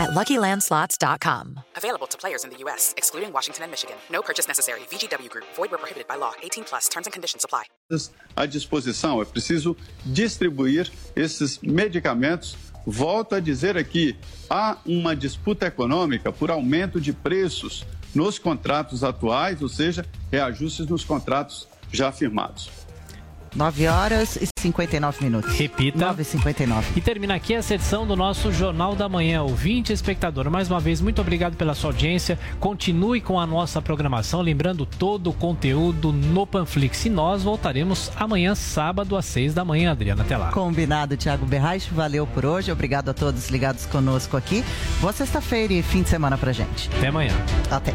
at LuckyLandSlots.com. Available to players in the U.S., excluding Washington and Michigan. No purchase necessary. VGW Group. Void where prohibited by law. 18 plus. Terms and conditions apply. À disposição. É preciso distribuir esses medicamentos. Volto a dizer aqui, há uma disputa econômica por aumento de preços nos contratos atuais, ou seja, reajustes nos contratos já firmados. 9 horas e 59 minutos. Repita. 9 e 59. E termina aqui essa edição do nosso Jornal da Manhã. Ouvinte, espectador, mais uma vez, muito obrigado pela sua audiência. Continue com a nossa programação, lembrando todo o conteúdo no Panflix. E nós voltaremos amanhã, sábado, às 6 da manhã, Adriana. Até lá. Combinado, Thiago Berraich. Valeu por hoje. Obrigado a todos ligados conosco aqui. Boa sexta-feira e fim de semana pra gente. Até amanhã. Até.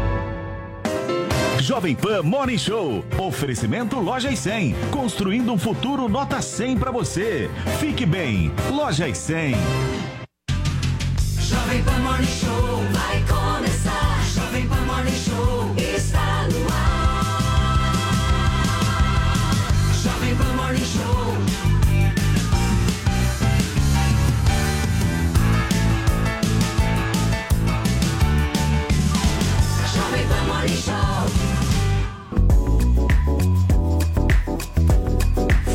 Jovem Pan Morning Show. Oferecimento Lojas 100. Construindo um futuro nota 100 para você. Fique bem. Lojas 100. Jovem Pan Morning Show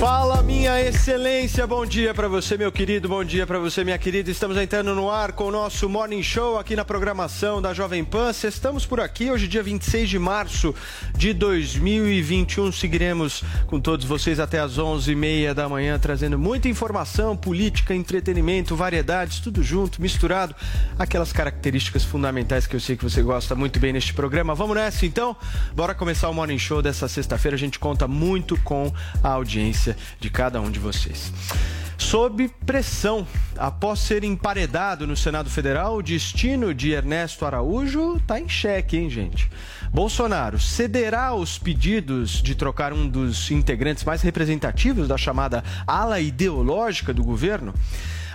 Fala, minha excelência, bom dia para você, meu querido, bom dia para você, minha querida. Estamos entrando no ar com o nosso Morning Show aqui na programação da Jovem Pan. Estamos por aqui hoje, dia 26 de março de 2021. Seguiremos com todos vocês até as 11h30 da manhã, trazendo muita informação, política, entretenimento, variedades, tudo junto, misturado. Aquelas características fundamentais que eu sei que você gosta muito bem neste programa. Vamos nessa então? Bora começar o Morning Show dessa sexta-feira. A gente conta muito com a audiência de cada um de vocês. Sob pressão, após ser emparedado no Senado Federal, o destino de Ernesto Araújo está em xeque, hein, gente? Bolsonaro cederá aos pedidos de trocar um dos integrantes mais representativos da chamada ala ideológica do governo?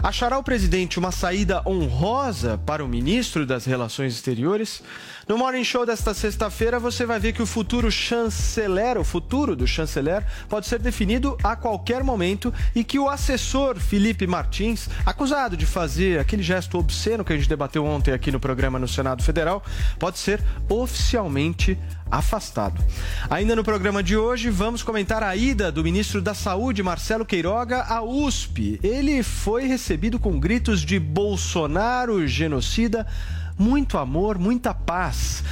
Achará o presidente uma saída honrosa para o ministro das Relações Exteriores? No Morning Show desta sexta-feira, você vai ver que o futuro chanceler, o futuro do chanceler, pode ser definido a qualquer momento e que o assessor Felipe Martins, acusado de fazer aquele gesto obsceno que a gente debateu ontem aqui no programa no Senado Federal, pode ser oficialmente afastado. Ainda no programa de hoje, vamos comentar a ida do ministro da Saúde, Marcelo Queiroga, à USP. Ele foi recebido com gritos de Bolsonaro genocida muito amor, muita paz.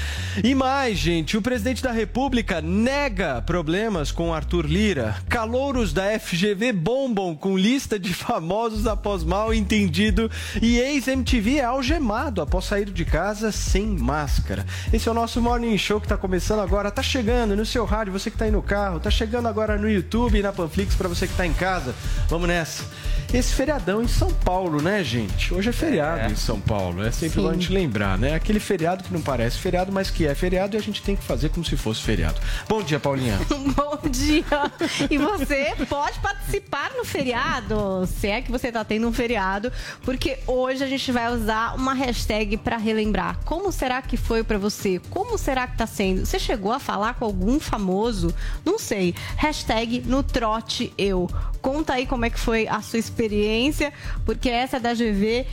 E mais, gente, o presidente da República nega problemas com Arthur Lira. Calouros da FGV bombam com lista de famosos após mal entendido e ex-MTV é algemado após sair de casa sem máscara. Esse é o nosso Morning Show que está começando agora, tá chegando no seu rádio, você que está aí no carro, tá chegando agora no YouTube e na Panflix para você que está em casa. Vamos nessa. Esse feriadão em São Paulo, né, gente? Hoje é feriado É. em São Paulo. É sempre Sim. bom a gente lembrar, né? Aquele feriado que não parece feriado, mas que é feriado e a gente tem que fazer como se fosse feriado. Bom dia, Paulinha. Bom dia! E você pode participar no feriado, se é que você tá tendo um feriado, porque hoje a gente vai usar uma hashtag para relembrar. Como será que foi para você? Como será que tá sendo? Você chegou a falar com algum famoso? Não sei. Hashtag no trote eu. Conta aí como é que foi a sua experiência, porque essa da GV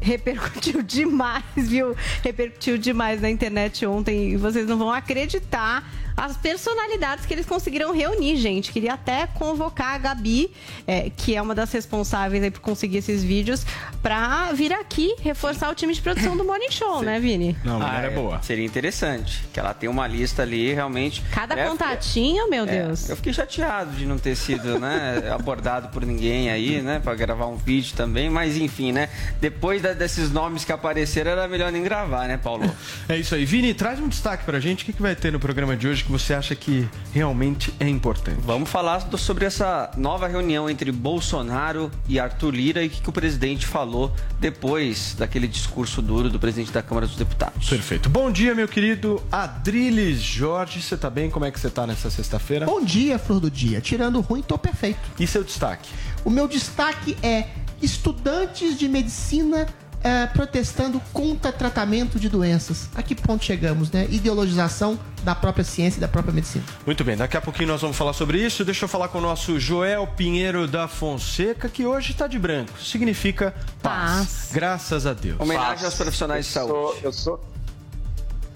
repercutiu demais, viu? Repercutiu demais na internet ontem e vocês não vão acreditar as personalidades que eles conseguiram reunir, gente. Queria até convocar a Gabi, é, que é uma das responsáveis aí por conseguir esses vídeos, pra vir aqui reforçar o time de produção do Morning Show, né, Vini? Não, Ah, é, Seria interessante. Que ela tem uma lista ali, realmente. Cada É, contatinho, meu é, Deus. eu fiquei chateado de não ter sido né, abordado por ninguém aí, né? Pra gravar um vídeo também. Mas enfim, né? Depois da- desses nomes que apareceram, era melhor nem gravar, né, Paulo? É isso aí. Vini, traz um destaque pra gente. O que, que vai ter no programa de hoje que você acha que realmente é importante? Vamos falar do- sobre essa nova reunião entre Bolsonaro e Arthur Lira e o que, que o presidente falou depois daquele discurso duro do presidente da Câmara dos Deputados. Perfeito. Bom dia, meu querido Adriles Jorge. Você tá bem? Como é que você tá nessa sexta-feira? Bom dia, flor do dia. Tirando ruim, tô perfeito. E seu destaque? O meu destaque é estudantes de medicina eh, protestando contra tratamento de doenças. A que ponto chegamos, né? Ideologização da própria ciência e da própria medicina. Muito bem, daqui a pouquinho nós vamos falar sobre isso. Deixa eu falar com o nosso Joel Pinheiro da Fonseca, que hoje está de branco. Significa paz. Graças a Deus. Homenagem aos profissionais de saúde. Sou- eu sou.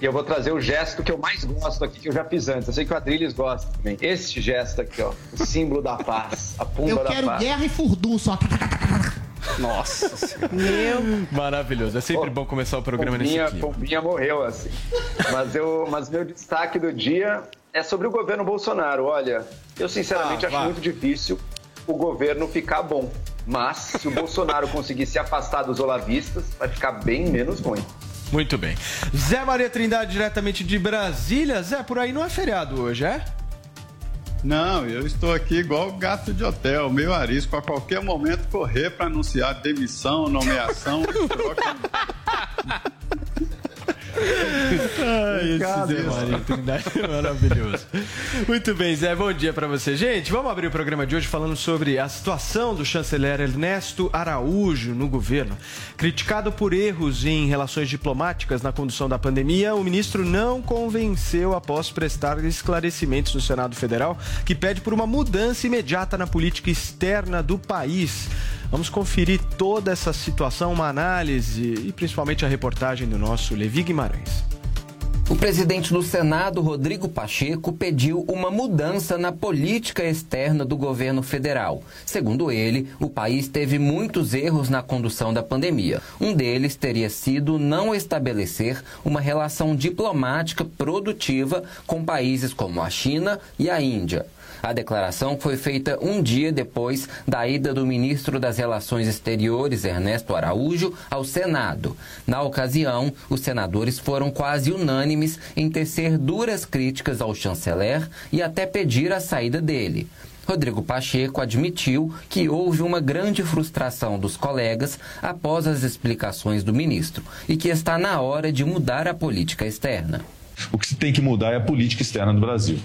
E eu vou trazer o gesto que eu mais gosto aqui, que eu já fiz antes. Eu sei que o Adriles gosta também. Esse gesto aqui, ó. O símbolo da paz. A pumba Eu da quero paz. guerra e furdum só. Nossa Maravilhoso. É sempre bom começar o programa nesse Pombinha, clima. Pombinha morreu, assim. Mas, eu, mas meu destaque do dia é sobre o governo Bolsonaro. Olha, eu sinceramente Ah, acho vá. muito difícil o governo ficar bom. Mas se o Bolsonaro conseguir se afastar dos olavistas, vai ficar bem menos ruim. Muito bem. Zé Maria Trindade, diretamente de Brasília. Zé, por aí não é feriado hoje, é? Não, eu estou aqui igual gato de hotel, meio arisco, a qualquer momento correr para anunciar demissão, nomeação, troca. Ai, esse Obrigado, Zé isso. Maria Trindade é maravilhoso. Muito bem, Zé, bom dia pra você. Gente, vamos abrir o programa de hoje falando sobre a situação do chanceler Ernesto Araújo no governo. Criticado por erros em relações diplomáticas na condução da pandemia, o ministro não convenceu após prestar esclarecimentos no Senado Federal, que pede por uma mudança imediata na política externa do país. Vamos conferir toda essa situação, uma análise e principalmente a reportagem do nosso Levi Guimarães. O presidente do Senado, Rodrigo Pacheco, pediu uma mudança na política externa do governo federal. Segundo ele, o país teve muitos erros na condução da pandemia. Um deles teria sido não estabelecer uma relação diplomática produtiva com países como a China e a Índia. A declaração foi feita um dia depois da ida do ministro das Relações Exteriores, Ernesto Araújo, ao Senado. Na ocasião, os senadores foram quase unânimes em tecer duras críticas ao chanceler e até pedir a saída dele. Rodrigo Pacheco admitiu que houve uma grande frustração dos colegas após as explicações do ministro e que está na hora de mudar a política externa. O que se tem que mudar é a política externa do Brasil.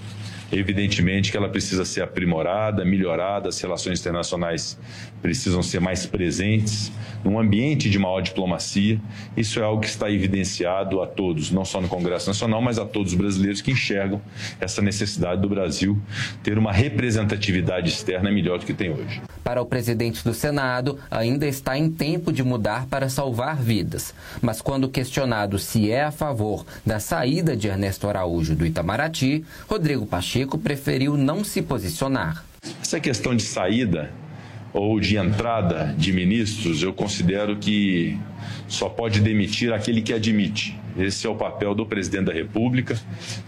Evidentemente que ela precisa ser aprimorada, melhorada, as relações internacionais precisam ser mais presentes, num ambiente de maior diplomacia. Isso é algo que está evidenciado a todos, não só no Congresso Nacional, mas a todos os brasileiros que enxergam essa necessidade do Brasil ter uma representatividade externa melhor do que tem hoje. Para o presidente do Senado, ainda está em tempo de mudar para salvar vidas. Mas quando questionado se é a favor da saída de Ernesto Araújo do Itamaraty, Rodrigo Pacheco preferiu não se posicionar. Essa questão de saída ou de entrada de ministros, eu considero que só pode demitir aquele que admite. Esse é o papel do presidente da República,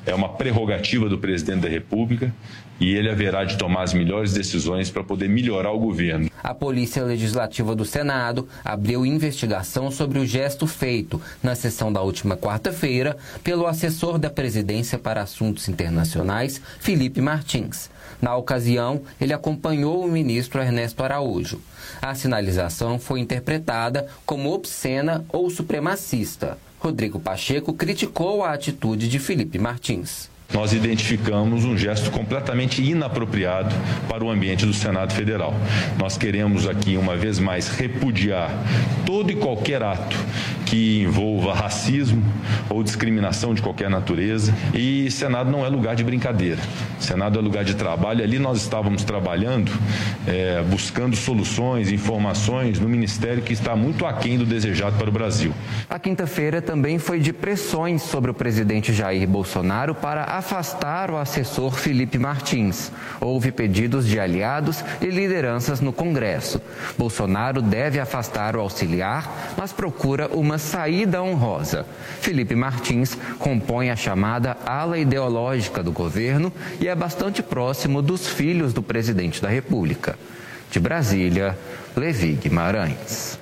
é uma prerrogativa do presidente da República e ele haverá de tomar as melhores decisões para poder melhorar o governo. A Polícia Legislativa do Senado abriu investigação sobre o gesto feito na sessão da última quarta-feira pelo assessor da Presidência para Assuntos Internacionais, Felipe Martins. Na ocasião, ele acompanhou o ministro Ernesto Araújo. A sinalização foi interpretada como obscena ou supremacista. Rodrigo Pacheco criticou a atitude de Felipe Martins. Nós identificamos um gesto completamente inapropriado para o ambiente do Senado Federal. Nós queremos aqui, uma vez mais, repudiar todo e qualquer ato que envolva racismo ou discriminação de qualquer natureza. E Senado não é lugar de brincadeira. Senado é lugar de trabalho. Ali nós estávamos trabalhando, eh, buscando soluções, informações no Ministério que está muito aquém do desejado para o Brasil. A quinta-feira também foi de pressões sobre o presidente Jair Bolsonaro para afastar o assessor Felipe Martins. Houve pedidos de aliados e lideranças no Congresso. Bolsonaro deve afastar o auxiliar, mas procura uma saída honrosa. Felipe Martins compõe a chamada ala ideológica do governo e é bastante próximo dos filhos do presidente da República. De Brasília, Levi Guimarães.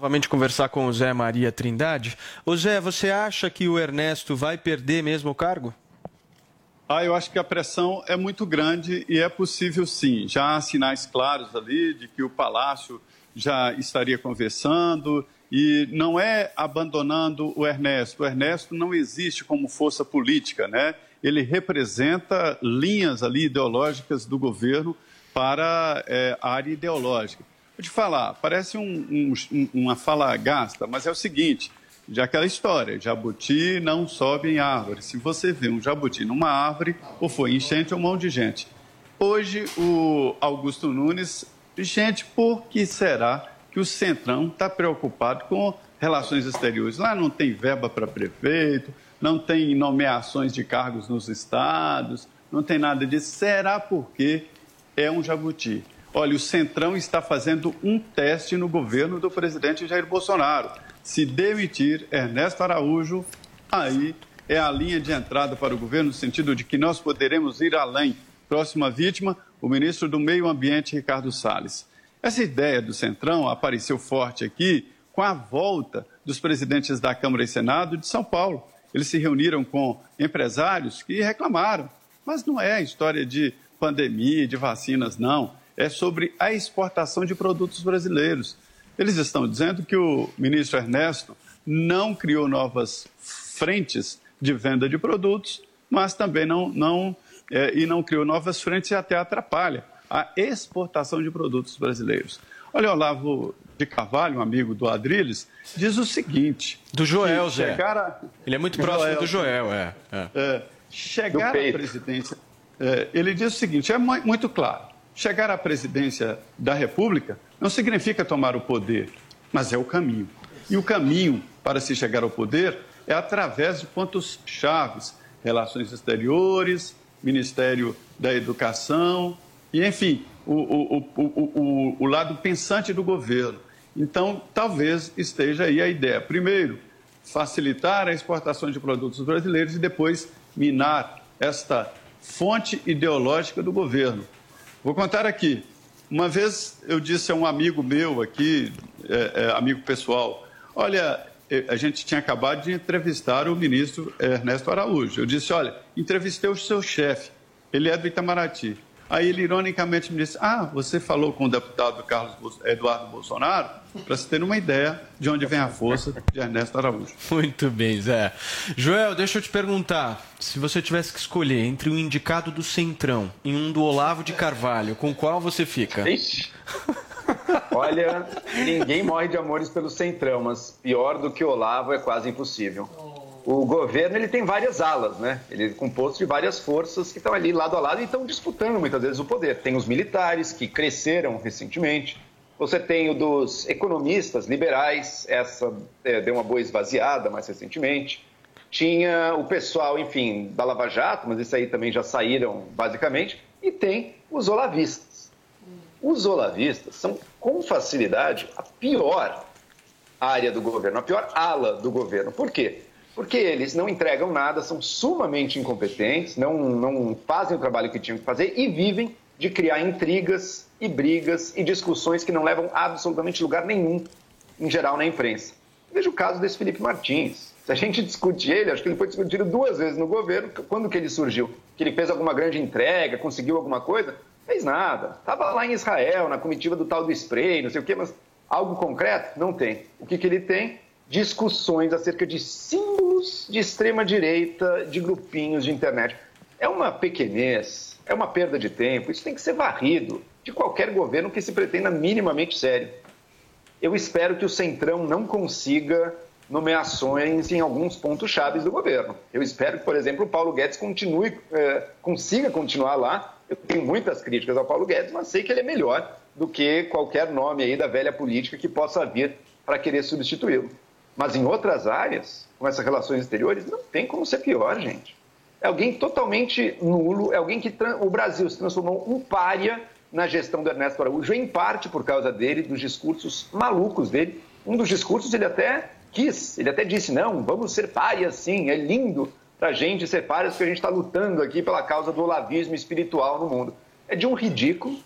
Novamente conversar com o Zé Maria Trindade. Ô Zé, você acha que o Ernesto vai perder mesmo o cargo? Ah, eu acho que a pressão é muito grande e é possível sim. Já há sinais claros ali de que o Palácio já estaria conversando e não é abandonando o Ernesto. O Ernesto não existe como força política, né? Ele representa linhas ali ideológicas do governo para é, a área ideológica. Vou te falar, parece um, um, uma fala gasta, mas é o seguinte: já aquela história, jabuti não sobe em árvore. Se você vê um jabuti numa árvore, ou foi enchente ou mão de gente. Hoje, o Augusto Nunes, gente, por que será que o Centrão está preocupado com relações exteriores? Lá não tem verba para prefeito, não tem nomeações de cargos nos estados, não tem nada disso. Será porque é um jabuti? Olha, o Centrão está fazendo um teste no governo do presidente Jair Bolsonaro. Se demitir Ernesto Araújo, aí é a linha de entrada para o governo, no sentido de que nós poderemos ir além. Próxima vítima, o ministro do Meio Ambiente, Ricardo Salles. Essa ideia do Centrão apareceu forte aqui com a volta dos presidentes da Câmara e Senado de São Paulo. Eles se reuniram com empresários que reclamaram. Mas não é história de pandemia, de vacinas, não. É sobre a exportação de produtos brasileiros. Eles estão dizendo que o ministro Ernesto não criou novas frentes de venda de produtos, mas também não, não é, e não criou novas frentes e até atrapalha a exportação de produtos brasileiros. Olha, Olavo de Carvalho, um amigo do Adriles, diz o seguinte... Do Joel, Zé. a- Ele é muito próximo do Joel, é. é. é, chegar à presidência, é, ele diz o seguinte: é mu- muito claro. Chegar à presidência da República não significa tomar o poder, mas é o caminho. E o caminho para se chegar ao poder é através de pontos chaves: relações exteriores, Ministério da Educação, e enfim, o, o, o, o, lado pensante do governo. Então, talvez esteja aí a ideia. Primeiro, facilitar a exportação de produtos brasileiros e depois minar esta fonte ideológica do governo. Vou contar aqui. Uma vez eu disse a um amigo meu aqui, é, é, amigo pessoal, olha, eh, a gente tinha acabado de entrevistar o ministro Ernesto Araújo. Eu disse, olha, entrevistei o seu chefe, ele é do Itamaraty. Aí ele ironicamente me disse, ah, você falou com o deputado Carlos Eduardo Bolsonaro, para se ter uma ideia de onde vem a força de Ernesto Araújo. Muito bem, Zé. Joel, deixa eu te perguntar. Se você tivesse que escolher entre um indicado do Centrão e um do Olavo de Carvalho, com qual você fica? Ixi. Olha, ninguém morre de amores pelo Centrão, mas pior do que o Olavo é quase impossível. O governo ele tem várias alas, né? Ele é composto de várias forças que estão ali lado a lado e estão disputando muitas vezes o poder. Tem os militares que cresceram recentemente. Você tem o dos economistas liberais, essa é, deu uma boa esvaziada mais recentemente. Tinha o pessoal, enfim, da Lava Jato, mas isso aí também já saíram basicamente. E tem os olavistas. Os olavistas são, com facilidade, a pior área do governo, a pior ala do governo. Por quê? Porque eles não entregam nada, são sumamente incompetentes, não, não fazem o trabalho que tinham que fazer e vivem de criar intrigas e brigas e discussões que não levam absolutamente lugar nenhum, em geral, na imprensa. Veja o caso desse Felipe Martins. Se a gente discute ele, acho que ele foi discutido duas vezes no governo. Quando que ele surgiu? Que ele fez alguma grande entrega, conseguiu alguma coisa? Fez nada. Estava lá em Israel, na comitiva do tal do spray, não sei o quê, mas algo concreto? Não tem. O que, que ele tem? Discussões acerca de símbolos de extrema-direita, de grupinhos de internet. É uma pequenez, é uma perda de tempo. Isso tem que ser varrido de qualquer governo que se pretenda minimamente sério. Eu espero que o Centrão não consiga nomeações em alguns pontos chaves do governo. Eu espero que, por exemplo, o Paulo Guedes continue, eh, consiga continuar lá. Eu tenho muitas críticas ao Paulo Guedes, mas sei que ele é melhor do que qualquer nome aí da velha política que possa vir para querer substituí-lo. Mas em outras áreas, com essas relações exteriores, não tem como ser pior, gente. É alguém totalmente nulo, é alguém que o Brasil se transformou um pária na gestão do Ernesto Araújo, em parte por causa dele, dos discursos malucos dele. Um dos discursos ele até quis, ele até disse: não, vamos ser párias sim, é lindo pra gente ser párias porque a gente está lutando aqui pela causa do olavismo espiritual no mundo. É de um ridículo.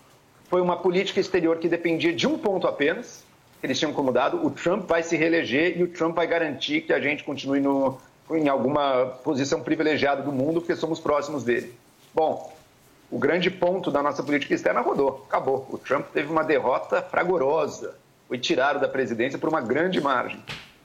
Foi uma política exterior que dependia de um ponto apenas, eles tinham incomodado. O Trump vai se reeleger e o Trump vai garantir que a gente continue no, em alguma posição privilegiada do mundo, porque somos próximos dele. Bom, o grande ponto da nossa política externa rodou, acabou. O Trump teve uma derrota fragorosa, foi tirado da presidência por uma grande margem.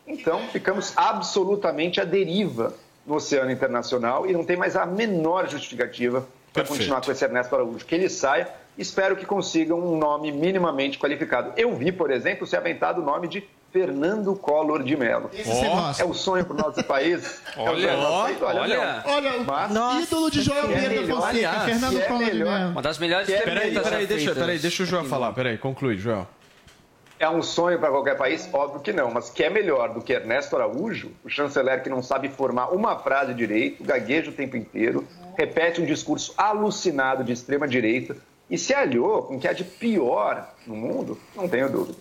Então, ficamos absolutamente à deriva no oceano internacional e não tem mais a menor justificativa para continuar com esse Ernesto Araújo. Que ele saia, espero que consigam um nome minimamente qualificado. Eu vi, por exemplo, ser aventado o nome de Fernando Collor de Mello. Gosta. É o sonho para o nosso país. É o Olha, do nosso olha. Olha, o Mas- ídolo de é Pedro melhor, Fonseca, aliás, Fernando é Collor de. Mello. Uma das melhores Que é Peraí, peraí, deixa, peraí, deixa o Joel falar. Peraí, conclui, Joel. É um sonho para qualquer país? Óbvio que não, mas que é melhor do que Ernesto Araújo, o chanceler que não sabe formar uma frase direito, gagueja o tempo inteiro, repete um discurso alucinado de extrema direita e se aliou com o que há de pior no mundo, não tenho dúvida.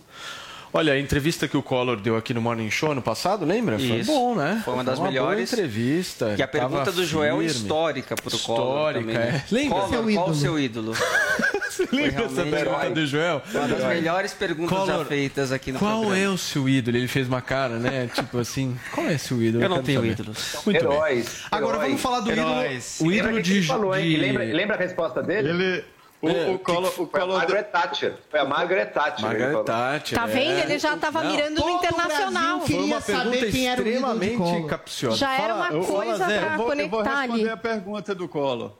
Olha, a entrevista que o Collor deu aqui no Morning Show no passado, lembra? Foi Isso. bom, né? Foi uma das boa melhores. entrevista. E a pergunta tava do Joel é firme. histórica pro Collor Histórica, também. né? é. Lembra? Collor, Seu qual o ídolo. seu ídolo? Você lembra essa pergunta do Joel? Uma das melhores perguntas já feitas aqui no Qual programa. é o seu ídolo? Ele fez uma cara, né? Tipo assim, qual é seu ídolo? Eu não tenho saber. ídolos. Muito bem. Heróis. Agora heróis. vamos falar do ídolo. Heróis. O Lembra ídolo que de. falou, de- Lembra, lembra a resposta dele? Ele, o, É, o Collor, o Foi a Collor Margaret Thatcher. Foi a Margaret Thatcher. Margaret. Thatcher. Tá é. vendo? Ele já tava Não, mirando no todo o internacional. Foi uma queria saber pergunta quem era o extremamente capciosa. Já era uma Eu- coisa pra vou, eu vou conectar responder ali. a pergunta do Collor.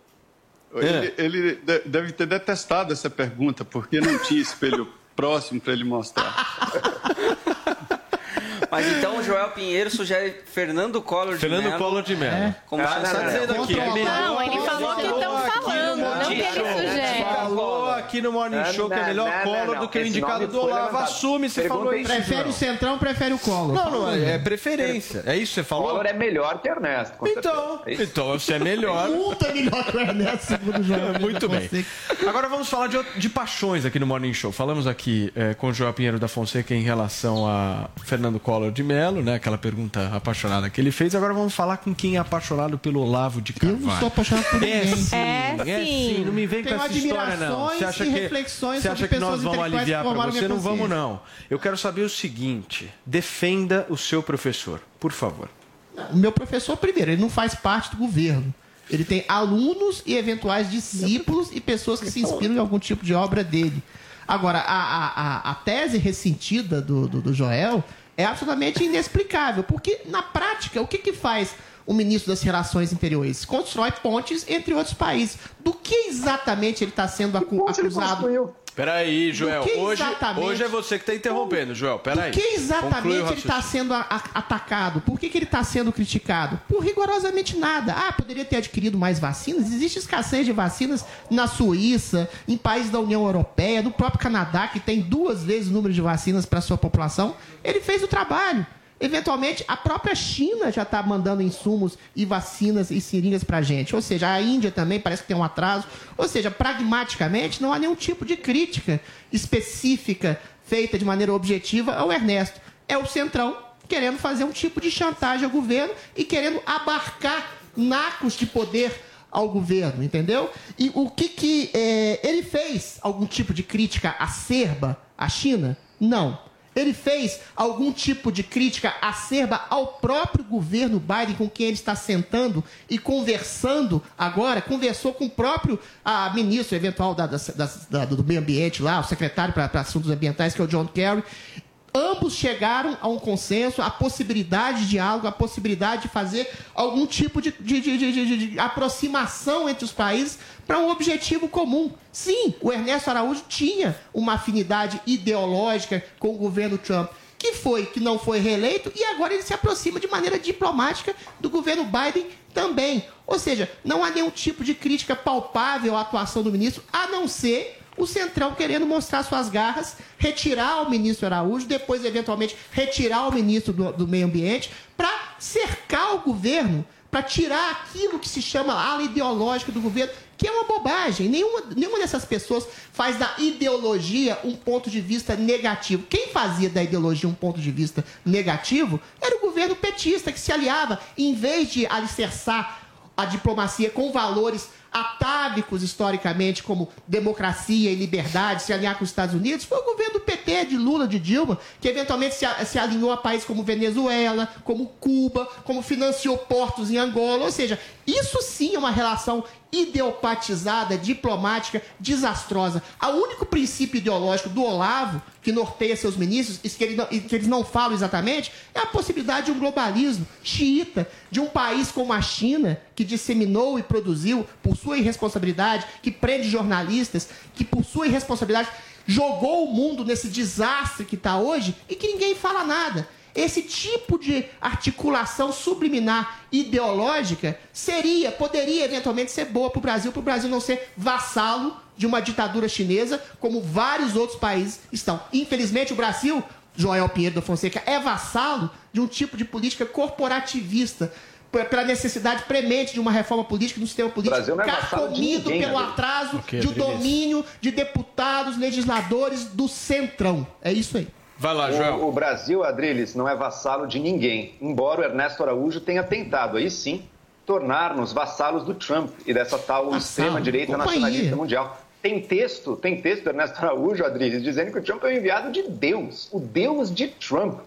É. Ele, ele de- deve ter detestado essa pergunta, porque não tinha espelho próximo para ele mostrar. Mas então o Joel Pinheiro sugere Fernando Collor de Fernando Mello Collor de Mello. como Ah, não, dizendo não. aqui, é Não, ele falou que estão falando, não que ele sugere. Falou aqui no Morning Show que é melhor não, Collor não, do que o indicado do Olavo. Assume Pergunta falou isso. Prefere o Centrão, prefere o Collor. Não, não, é, é preferência. É isso que você falou? Collor é melhor que Ernesto. com Então. É então você é melhor. Muito melhor que o Ernesto, segundo o Joel Muito bem. Fonseca. Agora vamos falar de, de paixões aqui no Morning Show. Falamos aqui eh, com o João Pinheiro da Fonseca em relação a Fernando Collor de Mello, né? Aquela pergunta apaixonada que ele fez. Agora vamos falar com quem é apaixonado pelo Olavo de Eu Carvalho. não sou apaixonado por É ninguém. sim, É é sim. sim. Não me vem Tenho com essa história, não. admirações Você acha e que, reflexões você sobre acha que nós pessoas vamos aliviar para você? Não vamos, não. Eu quero saber o seguinte. Defenda o seu professor, por favor. O meu professor, primeiro, ele não faz parte do governo. Ele tem alunos e eventuais discípulos e pessoas que se inspiram em algum tipo de obra dele. Agora, a, a, a, a tese ressentida do, do, do Joel é absolutamente inexplicável, porque, na prática, o que, que faz o ministro das Relações Interiores? Constrói pontes entre outros países. Do que exatamente ele está sendo acu- acusado? Peraí, Joel. Hoje, hoje é você que está interrompendo, Joel. Peraí. Por que exatamente ele está sendo a- a- atacado? Por que, que ele está sendo criticado? Por rigorosamente nada. Ah, poderia ter adquirido mais vacinas? Existe escassez de vacinas na Suíça, em países da União Europeia, no próprio Canadá, que tem duas vezes o número de vacinas para sua população. Ele fez o trabalho. Eventualmente, a própria China já está mandando insumos e vacinas e seringas para a gente. Ou seja, a Índia também parece que tem um atraso. Ou seja, pragmaticamente, não há nenhum tipo de crítica específica feita de maneira objetiva ao Ernesto. É o Centrão querendo fazer um tipo de chantagem ao governo e querendo abarcar nacos de poder ao governo, entendeu? E o que que eh, ele fez? Algum tipo de crítica acerba à China? Não. Ele fez algum tipo de crítica acerba ao próprio governo Biden, com quem ele está sentando e conversando agora? Conversou com o próprio ah, ministro eventual da- das- da- do meio ambiente lá, o secretário para assuntos ambientais, que é o John Kerry. Ambos chegaram a um consenso, a possibilidade de diálogo, a possibilidade de fazer algum tipo de, de- de- de- aproximação entre os países para um objetivo comum. Sim, o Ernesto Araújo tinha uma afinidade ideológica com o governo Trump, que foi, que não foi reeleito, e agora ele se aproxima de maneira diplomática do governo Biden também. Ou seja, não há nenhum tipo de crítica palpável à atuação do ministro, a não ser o Centrão querendo mostrar suas garras, retirar o ministro Araújo, depois, eventualmente, retirar o ministro do, do Meio Ambiente, para cercar o governo, para tirar aquilo que se chama ala ideológica do governo, que é uma bobagem. Nenhuma, nenhuma dessas pessoas faz da ideologia um ponto de vista negativo. Quem fazia da ideologia um ponto de vista negativo era o governo petista, que se aliava, em vez de alicerçar a diplomacia com valores atávicos historicamente, como democracia e liberdade, se alinhar com os Estados Unidos, foi o governo do PT, de Lula, de Dilma, que eventualmente se, se alinhou a países como Venezuela, como Cuba, como financiou portos em Angola. Ou seja, isso sim é uma relação ideopatizada, diplomática, desastrosa. O único princípio ideológico do Olavo, que norteia seus ministros, e que, ele que eles não falam exatamente, é a possibilidade de um globalismo xiita, de um país como a China, que disseminou e produziu, por sua irresponsabilidade, que prende jornalistas, que por sua irresponsabilidade jogou o mundo nesse desastre que está hoje e que ninguém fala nada. Esse tipo de articulação subliminar ideológica seria, poderia eventualmente ser boa para o Brasil, para o Brasil não ser vassalo de uma ditadura chinesa, como vários outros países estão. Infelizmente, o Brasil, Joel Pinheiro da Fonseca, é vassalo de um tipo de política corporativista. Pela necessidade premente de uma reforma política, de um sistema político Brasil não é carcomido pelo Adriano. atraso Ok, de um domínio de deputados, legisladores do Centrão. É isso aí. Vai lá, O, o Brasil, Adriles, não é vassalo de ninguém, embora o Ernesto Araújo tenha tentado, aí sim, tornar-nos vassalos do Trump e dessa tal extrema-direita nacionalista mundial. Tem texto, tem texto do Ernesto Araújo, Adriles, dizendo que o Trump é o enviado de Deus, o Deus de Trump.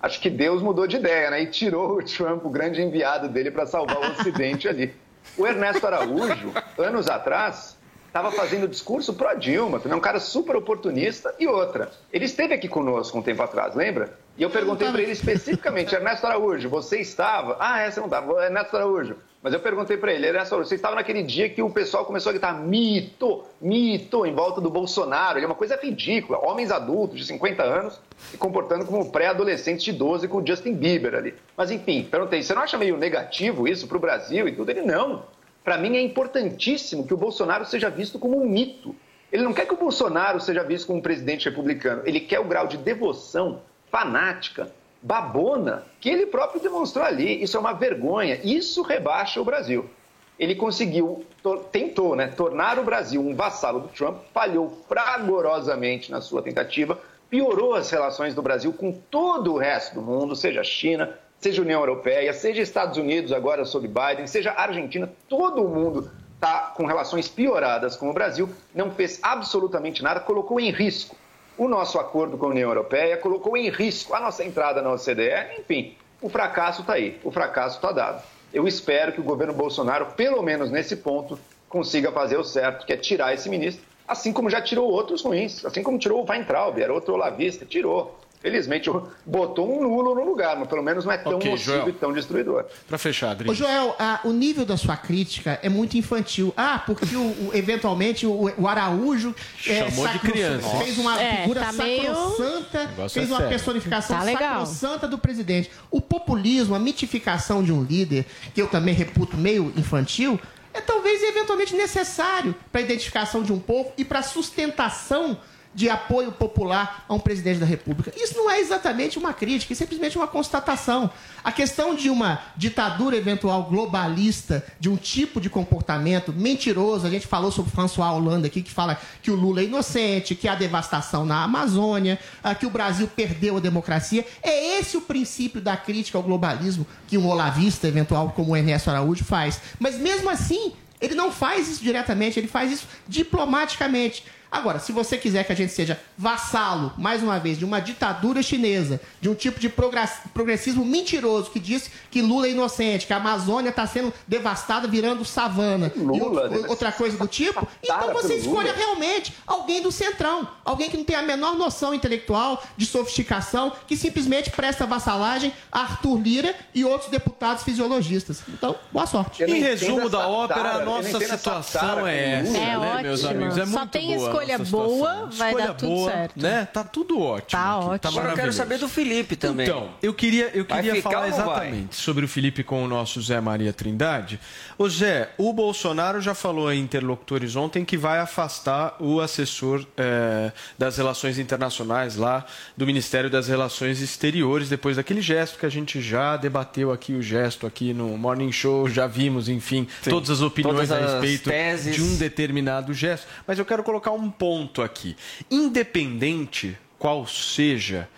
Acho que Deus mudou de ideia, né? E tirou o Trump, o grande enviado dele, para salvar o Ocidente ali. O Ernesto Araújo, anos atrás, estava fazendo discurso pró-Dilma, também é um cara super oportunista. E outra, ele esteve aqui conosco um tempo atrás, lembra? E eu perguntei para ele especificamente, Ernesto Araújo, você estava? Ah, essa não estava, Ernesto Araújo. Mas eu perguntei para ele, Ernesto Araújo, você estava naquele dia que o pessoal começou a gritar mito, mito, em volta do Bolsonaro. Ele é uma coisa ridícula. Homens adultos de 50 anos se comportando como pré-adolescentes de 12 com o Justin Bieber ali. Mas enfim, perguntei, você não acha meio negativo isso para o Brasil e tudo? Ele, não. Para mim é importantíssimo que o Bolsonaro seja visto como um mito. Ele não quer que o Bolsonaro seja visto como um presidente republicano. Ele quer o grau de devoção fanática, babona, que ele próprio demonstrou ali. Isso é uma vergonha. Isso rebaixa o Brasil. Ele conseguiu, to- tentou, né, tornar o Brasil um vassalo do Trump, falhou fragorosamente na sua tentativa, piorou as relações do Brasil com todo o resto do mundo, seja China, seja União Europeia, seja Estados Unidos agora sob Biden, seja Argentina, todo mundo está com relações pioradas com o Brasil, não fez absolutamente nada, colocou em risco o nosso acordo com a União Europeia, colocou em risco a nossa entrada na OCDE, enfim, o fracasso está aí, o fracasso está dado. Eu espero que o governo Bolsonaro, pelo menos nesse ponto, consiga fazer o certo, que é tirar esse ministro, assim como já tirou outros ruins, assim como tirou o Weintraub, era outro olavista, tirou. Felizmente, botou um nulo no lugar, mas pelo menos não é tão Ok, nocivo Joel. e tão destruidor. Pra fechar, Adri. Ô, Joel, ah, o nível da sua crítica é muito infantil. Ah, porque o, o- eventualmente o, o Araújo é, Chamou de criança. fez uma É, figura tá sacrossanta, fez é uma sério. personificação Tá sacrossanta do presidente. O populismo, a mitificação de um líder, que eu também reputo meio infantil, é talvez eventualmente necessário para a identificação de um povo e para a sustentação de apoio popular a um presidente da República. Isso não é exatamente uma crítica, é simplesmente uma constatação. A questão de uma ditadura eventual globalista, de um tipo de comportamento mentiroso, a gente falou sobre François Hollande aqui, que fala que o Lula é inocente, que há devastação na Amazônia, ah, que o Brasil perdeu a democracia. É esse o princípio da crítica ao globalismo que um olavista eventual como o Ernesto Araújo faz. Mas mesmo assim, ele não faz isso diretamente, ele faz isso diplomaticamente. Agora, se você quiser que a gente seja vassalo, mais uma vez, de uma ditadura chinesa, de um tipo de progress- progressismo mentiroso que diz que Lula é inocente, que a Amazônia está sendo devastada, virando savana, e Lula, outro- né? outra coisa do tipo, então Cara, você escolha Lula. realmente alguém do centrão, alguém que não tem a menor noção intelectual, de sofisticação, que simplesmente presta vassalagem a Arthur Lira e outros deputados fisiologistas. Então, boa sorte. Em resumo da ópera, a nossa situação é essa, É né, meus ótimo. amigos? É Só muito tem boa. Escolha nossa boa, situação. vai Escolha dar tudo boa, certo. Né? Tá tudo ótimo. Tá aqui, ótimo. Agora eu quero saber do Felipe também. Então, eu queria, eu Vai queria falar exatamente sobre o Felipe com o nosso Zé Maria Trindade. Ô Zé, o Bolsonaro já falou a interlocutores ontem que vai afastar o assessor eh, das relações internacionais lá do Ministério das Relações Exteriores, depois daquele gesto que a gente já debateu aqui, o gesto aqui no Morning Show, já vimos, enfim, Sim. todas as opiniões Todas a as respeito teses. de um determinado gesto. Mas eu quero colocar um ponto aqui. Independente qual seja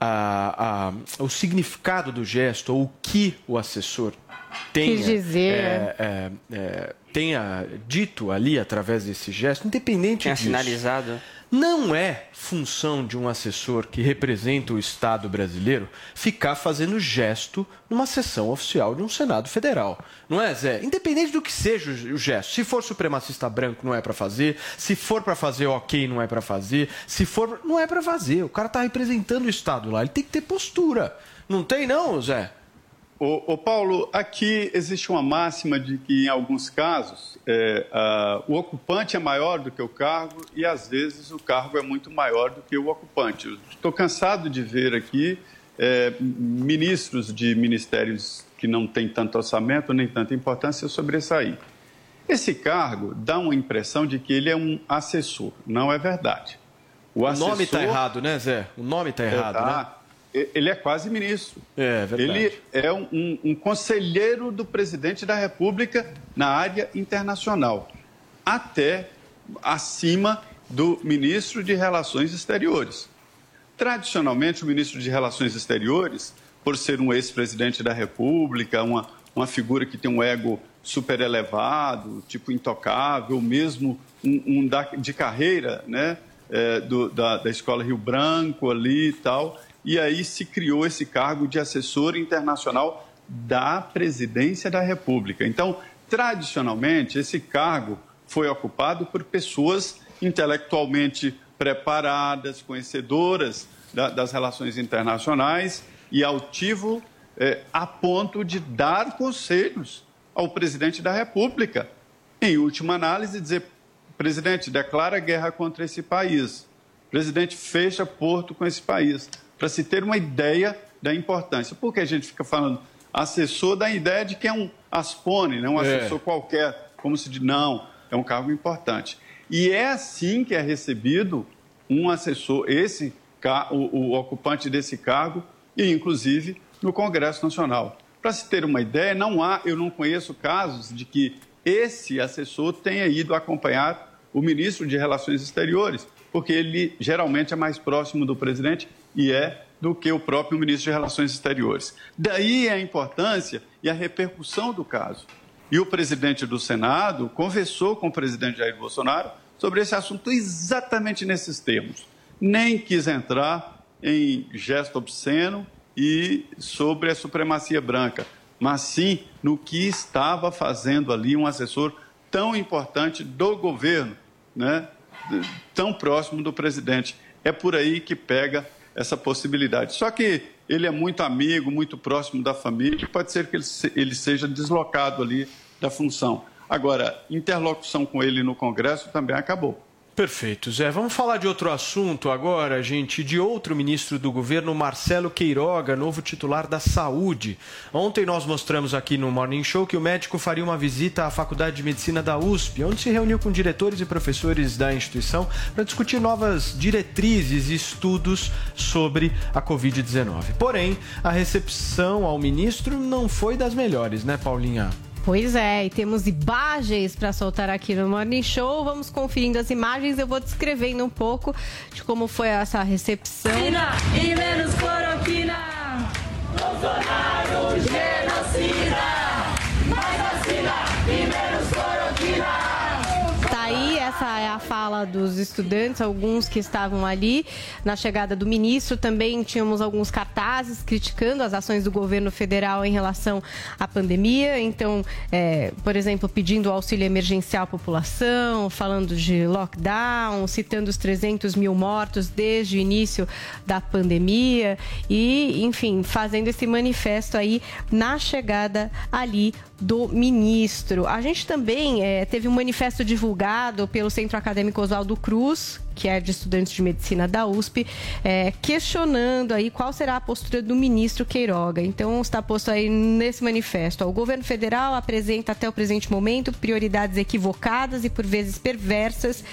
a- a- o significado do gesto ou o que o assessor tenha, é, é, é, tenha dito ali através desse gesto, independente Tinha disso, sinalizado. Não é função de um assessor que representa o Estado brasileiro ficar fazendo gesto numa sessão oficial de um Senado Federal. Não é, Zé? Independente do que seja o gesto. Se for supremacista branco, não é para fazer. Se for para fazer, ok, não é para fazer. Se for, não é para fazer. O cara tá representando o Estado lá. Ele tem que ter postura. Não tem, não, Zé? Ô, ô, Paulo, aqui existe uma máxima de que, em alguns casos, é, ah, o ocupante é maior do que o cargo e, às vezes, o cargo é muito maior do que o ocupante. Estou cansado de ver aqui é, ministros de ministérios que não têm tanto orçamento nem tanta importância sobressair. Esse cargo dá uma impressão de que ele é um assessor. Não é verdade. O, nome está errado, né, Zé? O nome está errado, tá. né? Ele é quase ministro. É verdade. Ele é um, um- um conselheiro do presidente da República na área internacional, até acima do ministro de Relações Exteriores. Tradicionalmente, o ministro de Relações Exteriores, por ser um ex-presidente da República, uma, uma figura que tem um ego super elevado, tipo intocável, mesmo um, um da- de carreira, né, é, do- da, da Escola Rio Branco ali e tal, e aí se criou esse cargo de assessor internacional da Presidência da República. Então, tradicionalmente, esse cargo foi ocupado por pessoas intelectualmente preparadas, conhecedoras da- das relações internacionais e altivo eh, a ponto de dar conselhos ao presidente da República. Em última análise, dizer: presidente, declara guerra contra esse país. Presidente, fecha porto com esse país. Para se ter uma ideia da importância. Por que a gente fica falando assessor dá a ideia de que é um aspone, né? um É. assessor qualquer, como se diz, não, é um cargo importante. E é assim que é recebido um assessor, esse o, o ocupante desse cargo, e inclusive no Congresso Nacional. Para se ter uma ideia, não há, eu não conheço casos de que esse assessor tenha ido acompanhar o ministro de Relações Exteriores, porque ele geralmente é mais próximo do presidente e é do que o próprio ministro de Relações Exteriores. Daí a importância e a repercussão do caso. E o presidente do Senado conversou com o presidente Jair Bolsonaro sobre esse assunto exatamente nesses termos. Nem quis entrar em gesto obsceno e sobre a supremacia branca, mas sim no que estava fazendo ali um assessor tão importante do governo, né? tão próximo do presidente. É por aí que pega essa possibilidade. Só que ele é muito amigo, muito próximo da família, pode ser que ele, ele seja deslocado ali da função. Agora, interlocução com ele no Congresso também acabou. Perfeito, Zé. Vamos falar de outro assunto agora, gente, de outro ministro do governo, Marcelo Queiroga, novo titular da Saúde. Ontem nós mostramos aqui no Morning Show que o médico faria uma visita à Faculdade de Medicina da USP, onde se reuniu com diretores e professores da instituição para discutir novas diretrizes e estudos sobre a Covid-19. Porém, a recepção ao ministro não foi das melhores, né, Paulinha? Pois é, e temos imagens para soltar aqui no Morning Show. Vamos conferindo as imagens. Eu vou descrevendo um pouco de como foi essa recepção. E menos cloroquina. Bolsonaro genocida. Mais vacina e menos cloroquina. Tá aí, essa é a fala dos estudantes, alguns que estavam ali na chegada do ministro. Também tínhamos alguns cartazes criticando as ações do governo federal em relação à pandemia. Então, é, por exemplo, pedindo auxílio emergencial à população, falando de lockdown, citando os 300 mil mortos desde o início da pandemia e, enfim, fazendo esse manifesto aí na chegada ali do ministro. A gente também é, teve um manifesto divulgado pelo Centro Acadêmico Oswaldo Cruz, que é de estudantes de medicina da USP, é, questionando aí qual será a postura do ministro Queiroga. Então, está posto aí nesse manifesto. ó, o governo federal apresenta até o presente momento prioridades equivocadas e por vezes perversas,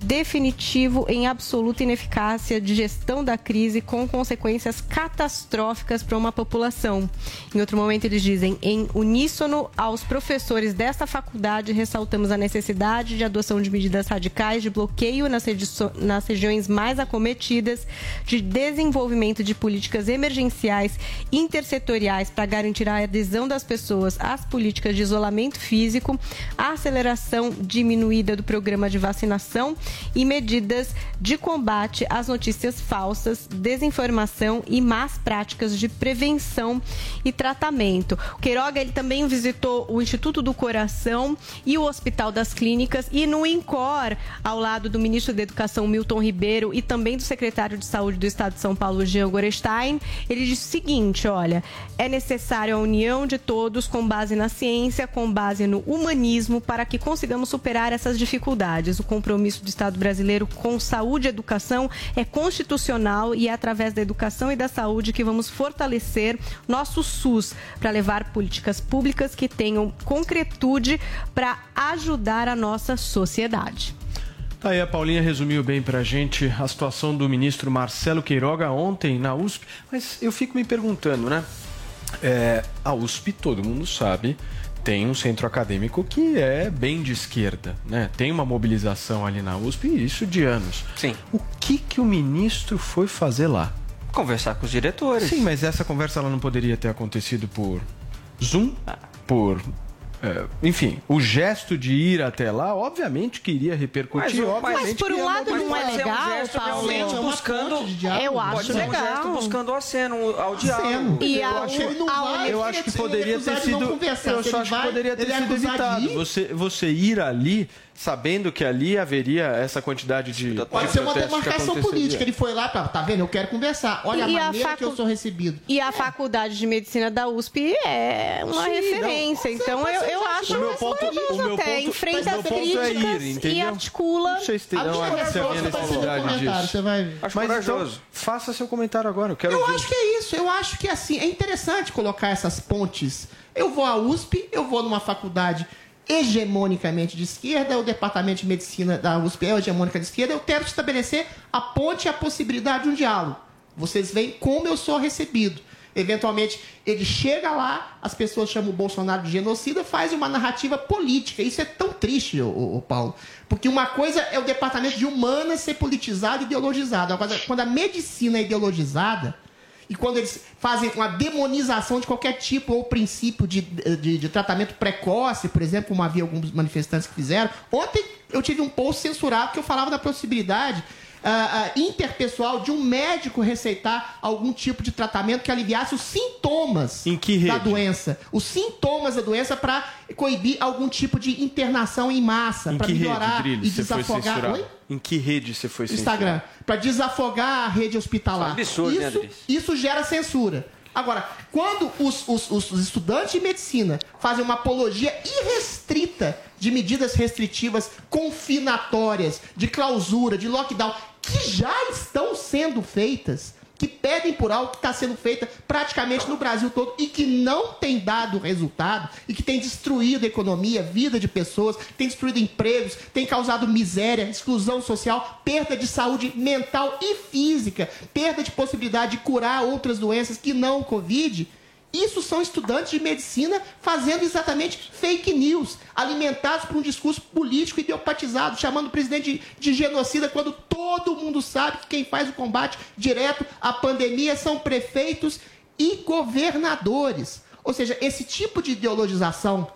definitivo em absoluta ineficácia de gestão da crise com consequências catastróficas para uma população. Em outro momento, eles dizem, em uníssono aos professores desta faculdade, ressaltamos a necessidade de adoção de medidas radicais de bloqueio nas, rediço- nas regiões mais acometidas, de desenvolvimento de políticas emergenciais intersetoriais para garantir a adesão das pessoas às políticas de isolamento físico, a aceleração diminuída do programa de vacinação e medidas de combate às notícias falsas, desinformação e más práticas de prevenção e tratamento. O Queiroga ele também visitou o Instituto do Coração e o Hospital das Clínicas e no INCOR, ao lado do ministro da Educação Milton Ribeiro e também do secretário de Saúde do Estado de São Paulo, Jean Gorestein, ele disse o seguinte, olha, é necessário a união de todos com base na ciência, com base no humanismo, para que consigamos superar essas dificuldades. O compromisso do Estado brasileiro com saúde e educação é constitucional e é através da educação e da saúde que vamos fortalecer nosso SUS para levar políticas públicas que tenham concretude para ajudar a nossa sociedade. Tá aí, a Paulinha resumiu bem pra gente a situação do ministro Marcelo Queiroga ontem na USP. Mas eu fico me perguntando, né? É, a USP, todo mundo sabe, tem um centro acadêmico que é bem de esquerda, né? Tem uma mobilização ali na USP, e isso de anos. Sim. O que, que o ministro foi fazer lá? Conversar com os diretores. Sim, mas essa conversa ela não poderia ter acontecido por Zoom, por. É, enfim, o gesto de ir até lá, obviamente que iria repercutir. Mas, obviamente mas por que um lado não é Pode ser um legal, gesto Paulo? realmente É buscando. diálogo. Eu Pode acho ser um legal. gesto buscando o aceno, ao diálogo. E eu a- acho, o- a- eu acho que poderia ter não sido. Eu só acho que poderia ter é sido evitado. Você, você ir ali sabendo que ali haveria essa quantidade de. Pode de ser uma protestos que demarcação política. Ele foi lá para, tá vendo? Eu quero conversar. Olha E a a maneira facu- que eu sou recebido. E a Faculdade de Medicina da USP é uma Sim, referência. não. então eu, eu acho O meu ponto- o meu até ponto- enfrenta mas as ponto é críticas ir, e articula. Não sei se tem A minha necessidade comentário, disso. você vai ver. Acho Mas então, corajoso. faça seu comentário agora. Eu quero Eu acho que é isso. Eu acho que assim, é interessante colocar essas pontes. Eu vou à USP, eu vou numa faculdade hegemonicamente de esquerda, o departamento de medicina da USP é hegemônica de esquerda, eu quero estabelecer a ponte e a possibilidade de um diálogo. Vocês veem como eu sou recebido. Eventualmente, ele chega lá, as pessoas chamam o Bolsonaro de genocida, faz uma narrativa política. Isso é tão triste, ô, ô, Paulo. Porque uma coisa é o departamento de humanas ser politizado e ideologizado. Coisa- quando a medicina é ideologizada, e quando eles fazem uma demonização de qualquer tipo ou princípio de, de, de tratamento precoce, por exemplo, como havia alguns manifestantes que fizeram. Ontem eu tive um post censurado que eu falava da possibilidade ah, ah, interpessoal de um médico receitar algum tipo de tratamento que aliviasse os sintomas Em que da doença. Os sintomas da doença para coibir algum tipo de internação em massa, para melhorar rede, e desafogar. Oi? Em que rede você foi censurado? Instagram, para desafogar a rede hospitalar. Isso é absurdo, né, isso, Adriles? isso gera censura. Agora, quando os, os- os- os estudantes de medicina fazem uma apologia irrestrita de medidas restritivas confinatórias, de clausura, de lockdown, que já estão sendo feitas, que pedem por algo que está sendo feita praticamente no Brasil todo e que não tem dado resultado e que tem destruído a economia, vida de pessoas, tem destruído empregos, tem causado miséria, exclusão social, perda de saúde mental e física, perda de possibilidade de curar outras doenças que não o Covid. Isso são estudantes de medicina fazendo exatamente fake news, alimentados por um discurso político ideopatizado, chamando o presidente de, de genocida, quando todo mundo sabe que quem faz o combate direto à pandemia são prefeitos e governadores. Ou seja, esse tipo de ideologização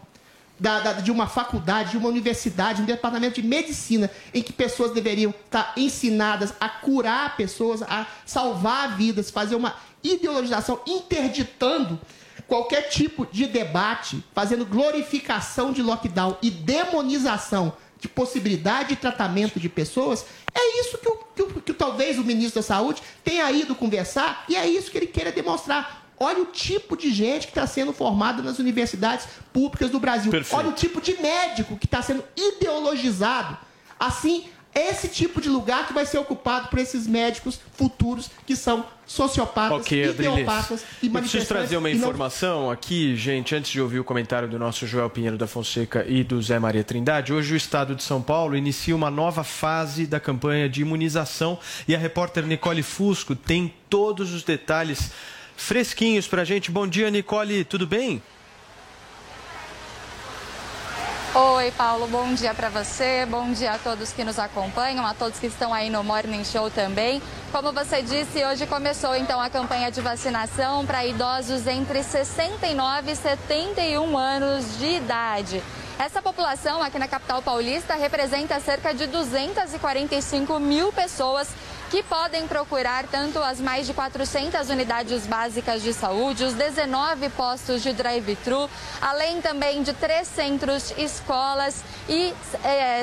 da- da- de uma faculdade, de uma universidade, um departamento de medicina, em que pessoas deveriam estar ensinadas a curar pessoas, a salvar vidas, fazer uma ideologização, interditando qualquer tipo de debate, fazendo glorificação de lockdown e demonização de possibilidade de tratamento de pessoas, é isso que, o, que, que talvez o ministro da Saúde tenha ido conversar e é isso que ele queira demonstrar. Olha o tipo de gente que está sendo formada nas universidades públicas do Brasil. Perfeito. Olha o tipo de médico que está sendo ideologizado Assim, esse tipo de lugar que vai ser ocupado por esses médicos futuros que são sociopatas, Ok, Adriles. ideopatas e Eu preciso manifestantes. trazer uma e não- informação aqui, gente, antes de ouvir o comentário do nosso Joel Pinheiro da Fonseca e do Zé Maria Trindade. Hoje o Estado de São Paulo inicia uma nova fase da campanha de imunização e a repórter Nicole Fusco tem todos os detalhes fresquinhos pra gente. Bom dia, Nicole, tudo bem? Oi, Paulo, bom dia para você, bom dia a todos que nos acompanham, a todos que estão aí no Morning Show também. Como você disse, hoje começou então a campanha de vacinação para idosos entre 69 e 71 anos de idade. Essa população aqui na capital paulista representa cerca de 245 mil pessoas que podem procurar tanto as mais de 400 unidades básicas de saúde, os 19 postos de drive-thru, além também de três centros, escolas e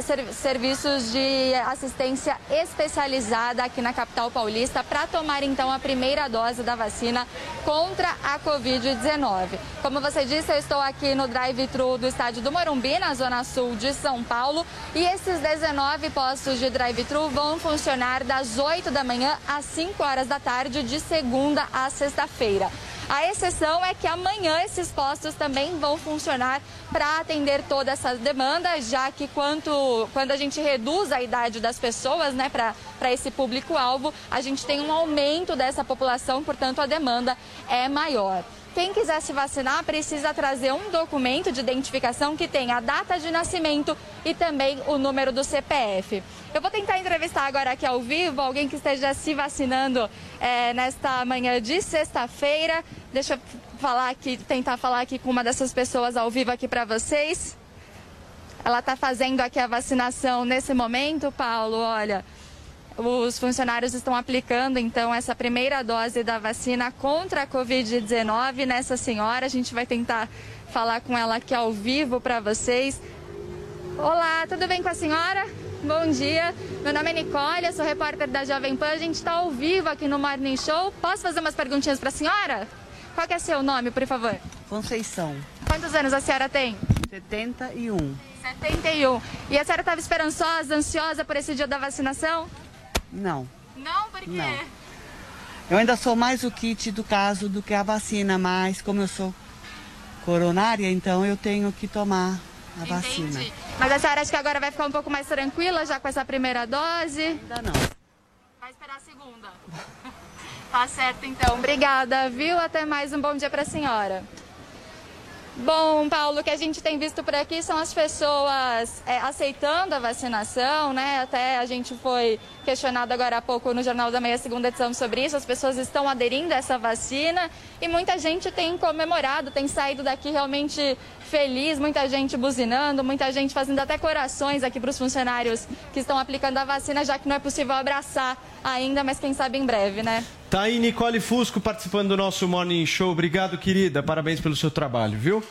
ser- serviços de assistência especializada aqui na capital paulista para tomar então a primeira dose da vacina contra a Covid-19. Como você disse, eu estou aqui no drive-thru do estádio do Morumbi, na zona sul de São Paulo, e esses 19 postos de drive-thru vão funcionar das 8 da manhã às 5 horas da tarde, de segunda a sexta-feira. A exceção é que amanhã esses postos também vão funcionar para atender toda essa demanda, já que quanto, quando a gente reduz a idade das pessoas né, para esse público-alvo, a gente tem um aumento dessa população, portanto a demanda é maior. Quem quiser se vacinar precisa trazer um documento de identificação que tenha a data de nascimento e também o número do CPF. Eu vou tentar entrevistar agora aqui ao vivo alguém que esteja se vacinando eh, nesta manhã de sexta-feira. Deixa eu falar aqui, tentar falar aqui com uma dessas pessoas ao vivo aqui para vocês. Ela está fazendo aqui a vacinação nesse momento, Paulo. Olha, os funcionários estão aplicando então essa primeira dose da vacina contra a Covid-19 nessa senhora. A gente vai tentar falar com ela aqui ao vivo para vocês. Olá, tudo bem com a senhora? Bom dia. Meu nome é Nicole, eu sou repórter da Jovem Pan. A gente está ao vivo aqui no Morning Show. Posso fazer umas perguntinhas para a senhora? Qual é seu nome, por favor? Conceição, Quantos anos a senhora tem? 71. 71. E a senhora estava esperançosa, ansiosa por esse dia da vacinação? Não, Não, por quê? Não. eu ainda sou mais o kit do caso do que a vacina, mas como eu sou coronária, então eu tenho que tomar a vacina. Entendi. Mas a senhora acha que agora vai ficar um pouco mais tranquila já com essa primeira dose? Ainda não. Vai esperar a segunda. tá certo, então. Obrigada, viu? Até mais um bom dia para a senhora. Bom, Paulo, o que a gente tem visto por aqui são as pessoas é, aceitando a vacinação, né? Até a gente foi questionado agora há pouco no Jornal da Meia, segunda edição, sobre isso. As pessoas estão aderindo a essa vacina e muita gente tem comemorado, tem saído daqui realmente feliz, muita gente buzinando, muita gente fazendo até corações aqui para os funcionários que estão aplicando a vacina, já que não é possível abraçar ainda, mas quem sabe em breve, né? Tá aí Nicole Fusco participando do nosso Morning Show. Obrigado, querida. Parabéns pelo seu trabalho, viu?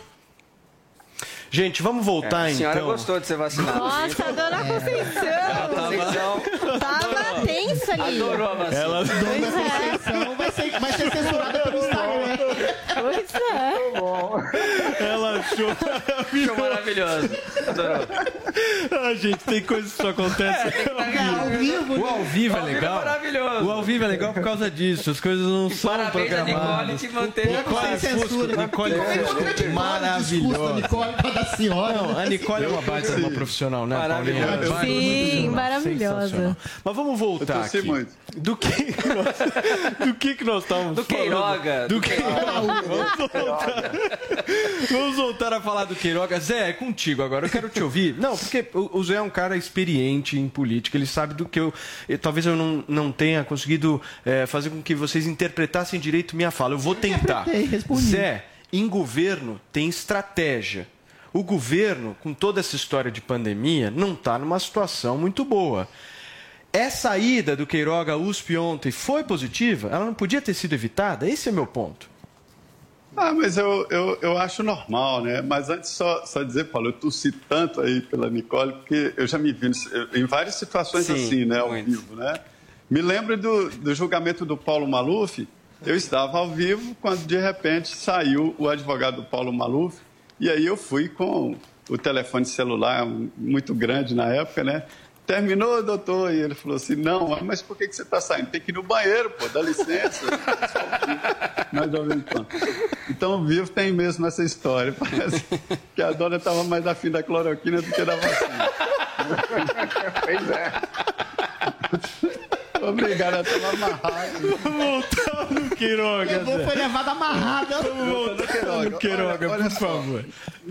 Gente, vamos voltar É, a senhora então. gostou de ser vacinada. Nossa, a dona Conceição. Conceição Tava tensa ali. adorou a vacina. Ela... Dona Conceição vai ser, vai ser censurada pelo. Pois é. Ela achou Show maravilhoso. Adorou. Ah, gente, tem coisas que só acontecem Ao vivo, O ao vivo é Ao vivo é legal. maravilhoso. O ao vivo é legal por causa disso. As coisas não são Parabéns a Nicole programadas. que manteve a Nicole sem censura. Nicole Eu Fusco, acredito no discurso da maravilhosa. Nicole para da senhora. Não, a Nicole é uma baita uma profissional, né, Paulinha? Maravilhosa. Sim, maravilhosa. Sensacional. Mas vamos voltar Eu torci aqui. muito. Do que nós, do que que nós estávamos Do falando? Queiroga. Do Queiroga. Vamos voltar. Vamos voltar a falar do Queiroga. Zé, é contigo agora. Eu quero te ouvir. Não, porque o Zé é um cara experiente em política. Ele sabe do que eu... eh, Talvez eu não, não tenha conseguido eh, fazer com que vocês interpretassem direito minha fala. Eu vou tentar. Zé, em governo tem estratégia. O governo, com toda essa história de pandemia, não está numa situação muito boa. Essa ida do Queiroga à USP ontem foi positiva? Ela não podia ter sido evitada? Esse é meu ponto. Ah, mas eu, eu, eu acho normal, né? Mas antes, só, só dizer, Paulo, eu torci tanto aí pela Nicole, porque eu já me vi em várias situações Sim, assim, né? Ao muito. vivo, né? Me lembro do, do julgamento do Paulo Maluf. Eu estava ao vivo quando, de repente, saiu o advogado do Paulo Maluf. E aí eu fui com o telefone celular, muito grande na época, né? Terminou, doutor? E ele falou assim: Não, mas por que, que você está saindo? Tem que ir no banheiro, pô, dá licença. Mais quando. Então, vivo tem mesmo essa história. Parece que a dona estava mais afim da cloroquina do que da vacina. pois é. Obrigado a tomar amarrado. Voltando, Queiroga. Levou, foi levado amarrada. Voltando, Queiroga, Olha por só, favor.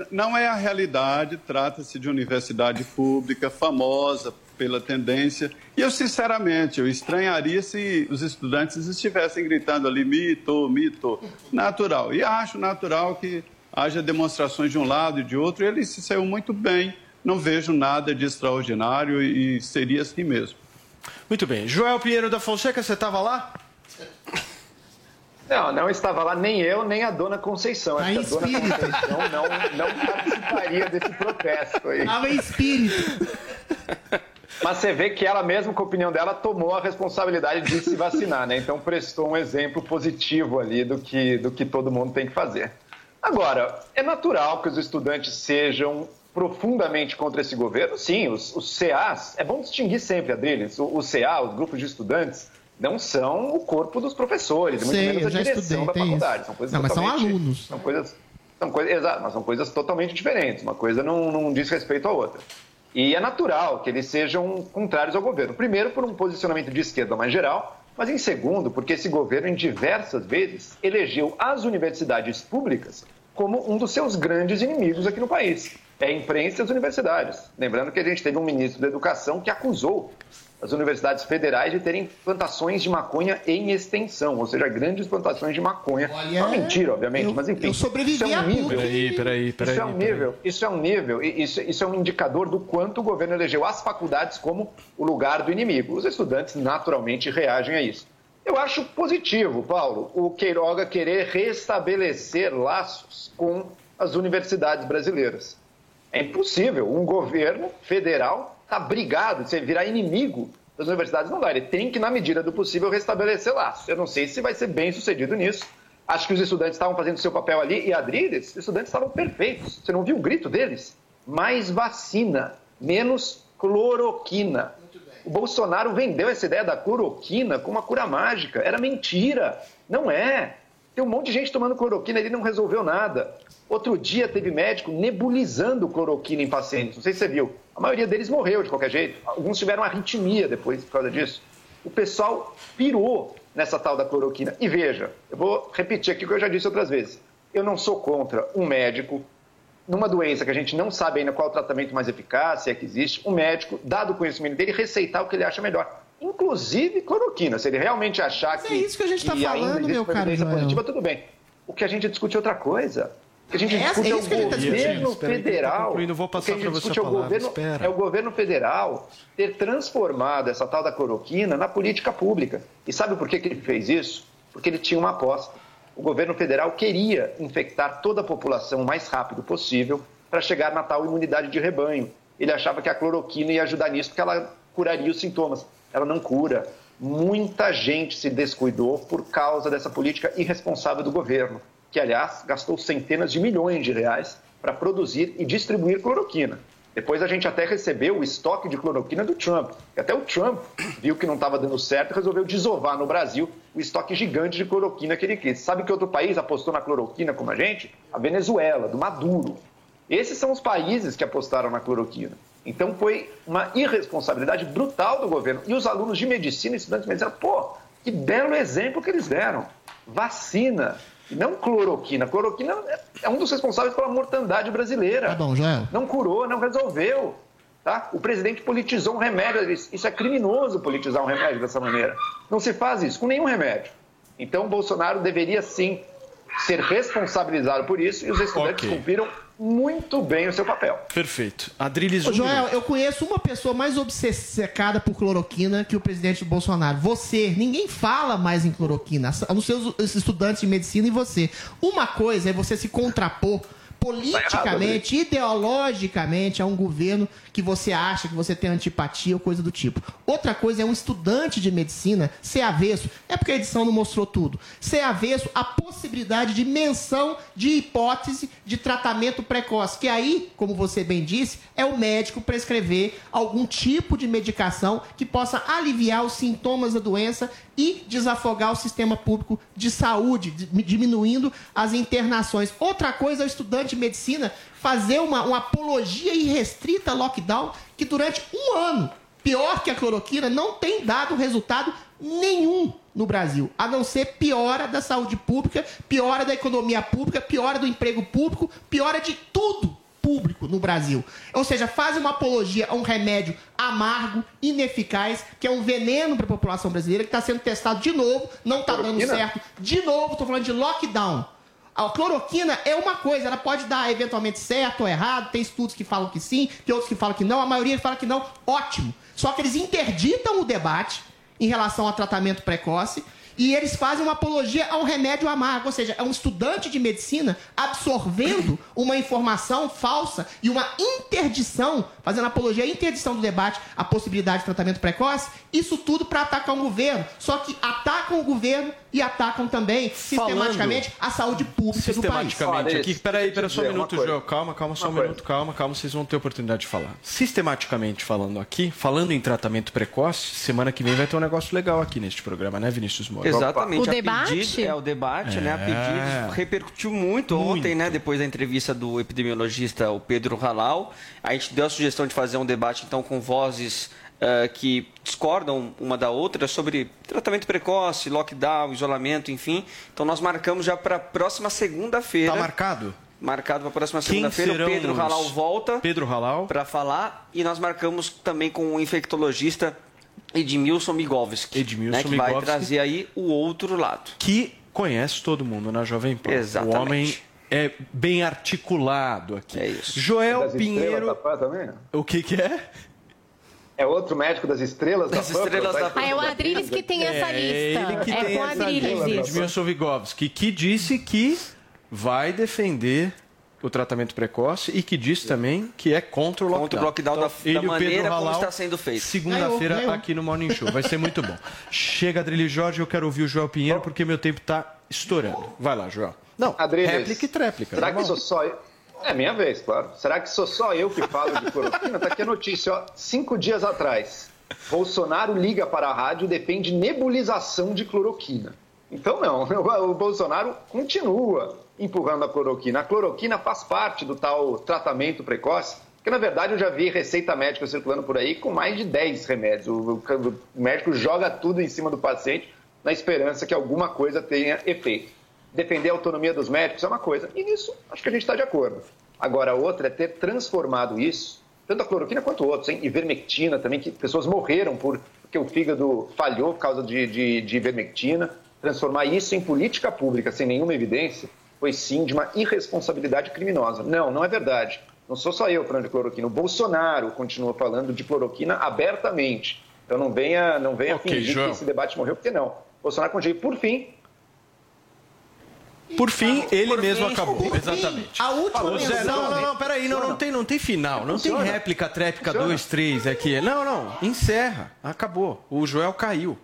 Não é a realidade, trata-se de universidade pública, famosa pela tendência. E eu, sinceramente, eu estranharia se os estudantes estivessem gritando ali, mito, mito. Natural. E acho natural que haja demonstrações de um lado e de outro. Ele se saiu muito bem. Não vejo nada de extraordinário e e seria assim mesmo. Muito bem. Joel Pinheiro da Fonseca, você estava lá? Não, não estava lá nem eu, nem a dona Conceição. Acho a dona Conceição não, não participaria desse protesto aí. Tava em espírito. Mas você vê que ela mesma, com a opinião dela, tomou a responsabilidade de se vacinar, né? Então prestou um exemplo positivo ali do que, do que todo mundo tem que fazer. Agora, é natural que os estudantes sejam profundamente contra esse governo? Sim, os, os CAs, é bom distinguir sempre, Adriles, o, o CA, os grupos de estudantes, não são o corpo dos professores, muito Sei, menos a direção estudei, da faculdade. isso. São coisas Não, mas são alunos. São coisas, são coisas, exato, mas são coisas totalmente diferentes. Uma coisa não, não diz respeito à outra. E é natural que eles sejam contrários ao governo. Primeiro, por um posicionamento de esquerda mais geral, mas em segundo, porque esse governo, em diversas vezes, elegeu as universidades públicas como um dos seus grandes inimigos aqui no país. É a imprensa e as universidades. Lembrando que a gente teve um ministro da Educação que acusou as universidades federais de terem plantações de maconha em extensão, ou seja, grandes plantações de maconha. Uma mentira, obviamente, eu- mas enfim. eu sobrevivi isso é a um nível. Peraí, peraí, peraí. Isso é um peraí. nível, isso é um nível, isso, isso é um indicador do quanto o governo elegeu as faculdades como o lugar do inimigo. Os estudantes naturalmente reagem a isso. Eu acho positivo, Paulo, o Queiroga querer restabelecer laços com as universidades brasileiras. É impossível um governo federal tá brigado, você virar inimigo das universidades, não dá. Ele tem que, na medida do possível, restabelecer laços. Eu não sei se vai ser bem sucedido nisso. Acho que os estudantes estavam fazendo seu papel ali e Adriles, os estudantes estavam perfeitos. Você não viu o grito deles? Mais vacina, menos cloroquina. O Bolsonaro vendeu essa ideia da cloroquina como uma cura mágica. Era mentira. Não é. Tem um monte de gente tomando cloroquina ele não resolveu nada. Outro dia teve médico nebulizando cloroquina em pacientes. Não sei se você viu. A maioria deles morreu de qualquer jeito. Alguns tiveram arritmia depois por causa disso. O pessoal pirou nessa tal da cloroquina. E veja, eu vou repetir aqui o que eu já disse outras vezes. Eu não sou contra um médico numa doença que a gente não sabe ainda qual o tratamento mais eficaz, se é que existe, um médico, dado o conhecimento dele, receitar o que ele acha melhor. Inclusive cloroquina. Se ele realmente achar que. é isso que a gente tá ainda falando, meu caro evidência Joel. positiva, tudo bem. O que a gente discute é outra coisa. O que a gente É, discute é é, o tá governo tá federal. Eu vou O que a passar gente discute a é o governo, Espera. é o governo federal ter transformado essa tal da cloroquina na política pública. E sabe por que, que ele fez isso? Porque ele tinha uma aposta. O governo federal queria infectar toda a população o mais rápido possível para chegar na tal imunidade de rebanho. Ele achava que a cloroquina ia ajudar nisso porque ela curaria os sintomas. Ela não cura. Muita gente se descuidou por causa dessa política irresponsável do governo, que, aliás, gastou centenas de milhões de reais para produzir e distribuir cloroquina. Depois a gente até recebeu o estoque de cloroquina do Trump. E até o Trump viu que não estava dando certo e resolveu desovar no Brasil o estoque gigante de cloroquina que ele quis. Sabe que outro país apostou na cloroquina como a gente? A Venezuela, do Maduro. Esses são os países que apostaram na cloroquina. Então foi uma irresponsabilidade brutal do governo. E os alunos de medicina, estudantes de medicina, pô, que belo exemplo que eles deram. Vacina, não cloroquina. Cloroquina é- é um dos responsáveis pela mortandade brasileira. Tá bom, Joel. Não curou, não resolveu. Tá? O presidente politizou um remédio. Isso é criminoso politizar um remédio dessa maneira. Não se faz isso com nenhum remédio. Então, o Bolsonaro deveria sim ser responsabilizado por isso e os estudantes Ok. cumpriram muito bem o seu papel. Perfeito. Adriles Ô, Joel, eu conheço uma pessoa mais obcecada por cloroquina que o presidente Bolsonaro. Você. Ninguém fala mais em cloroquina, os os estudantes de medicina e você. Uma coisa é você se contrapor politicamente, ideologicamente, a um governo que você acha que você tem antipatia ou coisa do tipo. Outra coisa é um estudante de medicina ser avesso, é porque a edição não mostrou tudo, ser avesso à possibilidade de menção de hipótese de tratamento precoce, que aí, como você bem disse, é o médico prescrever algum tipo de medicação que possa aliviar os sintomas da doença e desafogar o sistema público de saúde, di- diminuindo as internações. Outra coisa é o estudante de medicina fazer uma, uma apologia irrestrita ao lockdown que durante um ano, pior que a cloroquina, não tem dado resultado nenhum no Brasil, a não ser piora da saúde pública, piora da economia pública, piora do emprego público, piora de tudo público no Brasil. Ou seja, faz uma apologia a um remédio amargo, ineficaz, que é um veneno para a população brasileira, que está sendo testado de novo, não está dando certo. De novo, estou falando de lockdown. A cloroquina é uma coisa, ela pode dar eventualmente certo ou errado, tem estudos que falam que sim, tem outros que falam que não, a maioria fala que não, ótimo. Só que eles interditam o debate em relação ao tratamento precoce e eles fazem uma apologia ao remédio amargo, ou seja, é um estudante de medicina absorvendo uma informação falsa e uma interdição, fazendo apologia à interdição do debate, a possibilidade de tratamento precoce, isso tudo para atacar o governo. Só que atacam o governo e atacam também sistematicamente a saúde pública do país. Sistematicamente aqui. Peraí, pera só um minuto, coisa. Joel. Calma, calma, só um Uma coisa. minuto, calma, calma. Vocês vão ter oportunidade de falar. Sistematicamente falando aqui, falando em tratamento precoce, semana que vem vai ter um negócio legal aqui neste programa, né, Vinícius Moura? Exatamente. O a debate? Pedido, é, o debate, né? A É. pedido repercutiu muito, ontem, né? Depois da entrevista do epidemiologista, o Pedro Halal. A gente deu a sugestão de fazer um debate, então, com vozes eh, que discordam uma da outra sobre tratamento precoce, lockdown, isolamento, enfim. Então, nós marcamos já para a próxima segunda-feira. Tá marcado? Marcado para a próxima segunda-feira. O serão Pedro Halal volta. Pedro Halal. Para falar. E nós marcamos também com o infectologista Edmilson Migovski. Edmilson né, que vai Migovski. trazer aí o outro lado. Que conhece todo mundo na Jovem Pan. Exatamente. O homem é bem articulado aqui. É isso. Joel Das Pinheiro. também? O que que é? É outro médico das estrelas Das da PAN? estrelas da Ah, é o Adriles que tem essa É lista. ele que é tem com o essa Adriles. Edmilson Vygotsky, que disse que vai defender o tratamento precoce e que disse também que é contra o lockdown. Contra o lockdown da- ele da e o Pedro maneira como Halal, está sendo feito. Segunda-feira aqui no Morning Show. Vai ser muito bom. Chega, Adrilho Jorge, eu quero ouvir o Joel Pinheiro porque meu tempo está estourando. Vai lá, Joel. Não, Adriles, réplica e tréplica. Será que normal. sou só eu? É minha vez, claro. Será que sou só eu que falo de cloroquina? Tá aqui a notícia, ó. Cinco dias atrás, Bolsonaro liga para a rádio e defende nebulização de cloroquina. Então, não. O Bolsonaro continua empurrando a cloroquina. A cloroquina faz parte do tal tratamento precoce, que na verdade eu já vi receita médica circulando por aí com mais de 10 remédios. O, o médico joga tudo em cima do paciente na esperança que alguma coisa tenha efeito. Defender a autonomia dos médicos é uma coisa, e nisso acho que a gente está de acordo. Agora, a outra é ter transformado isso, tanto a cloroquina quanto outros, hein? ivermectina também, que pessoas morreram por, porque o fígado falhou por causa de, de, de ivermectina. Transformar isso em política pública sem nenhuma evidência foi sim de uma irresponsabilidade criminosa. Não, não é verdade. Não sou só eu falando de cloroquina. O Bolsonaro continua falando de cloroquina abertamente. Então não venha, não venha Ok, fingir João. que esse debate morreu, porque não. Bolsonaro continua. Por fim, Por fim, ele Por mesmo fim, acabou. Exatamente. a última Falou, Zé, menção- Não, não, não, peraí, não, não, tem, não tem final, não tem Funciona. réplica, tréplica, Funciona. dois, três aqui. Não, não, encerra. Acabou. O Joel caiu.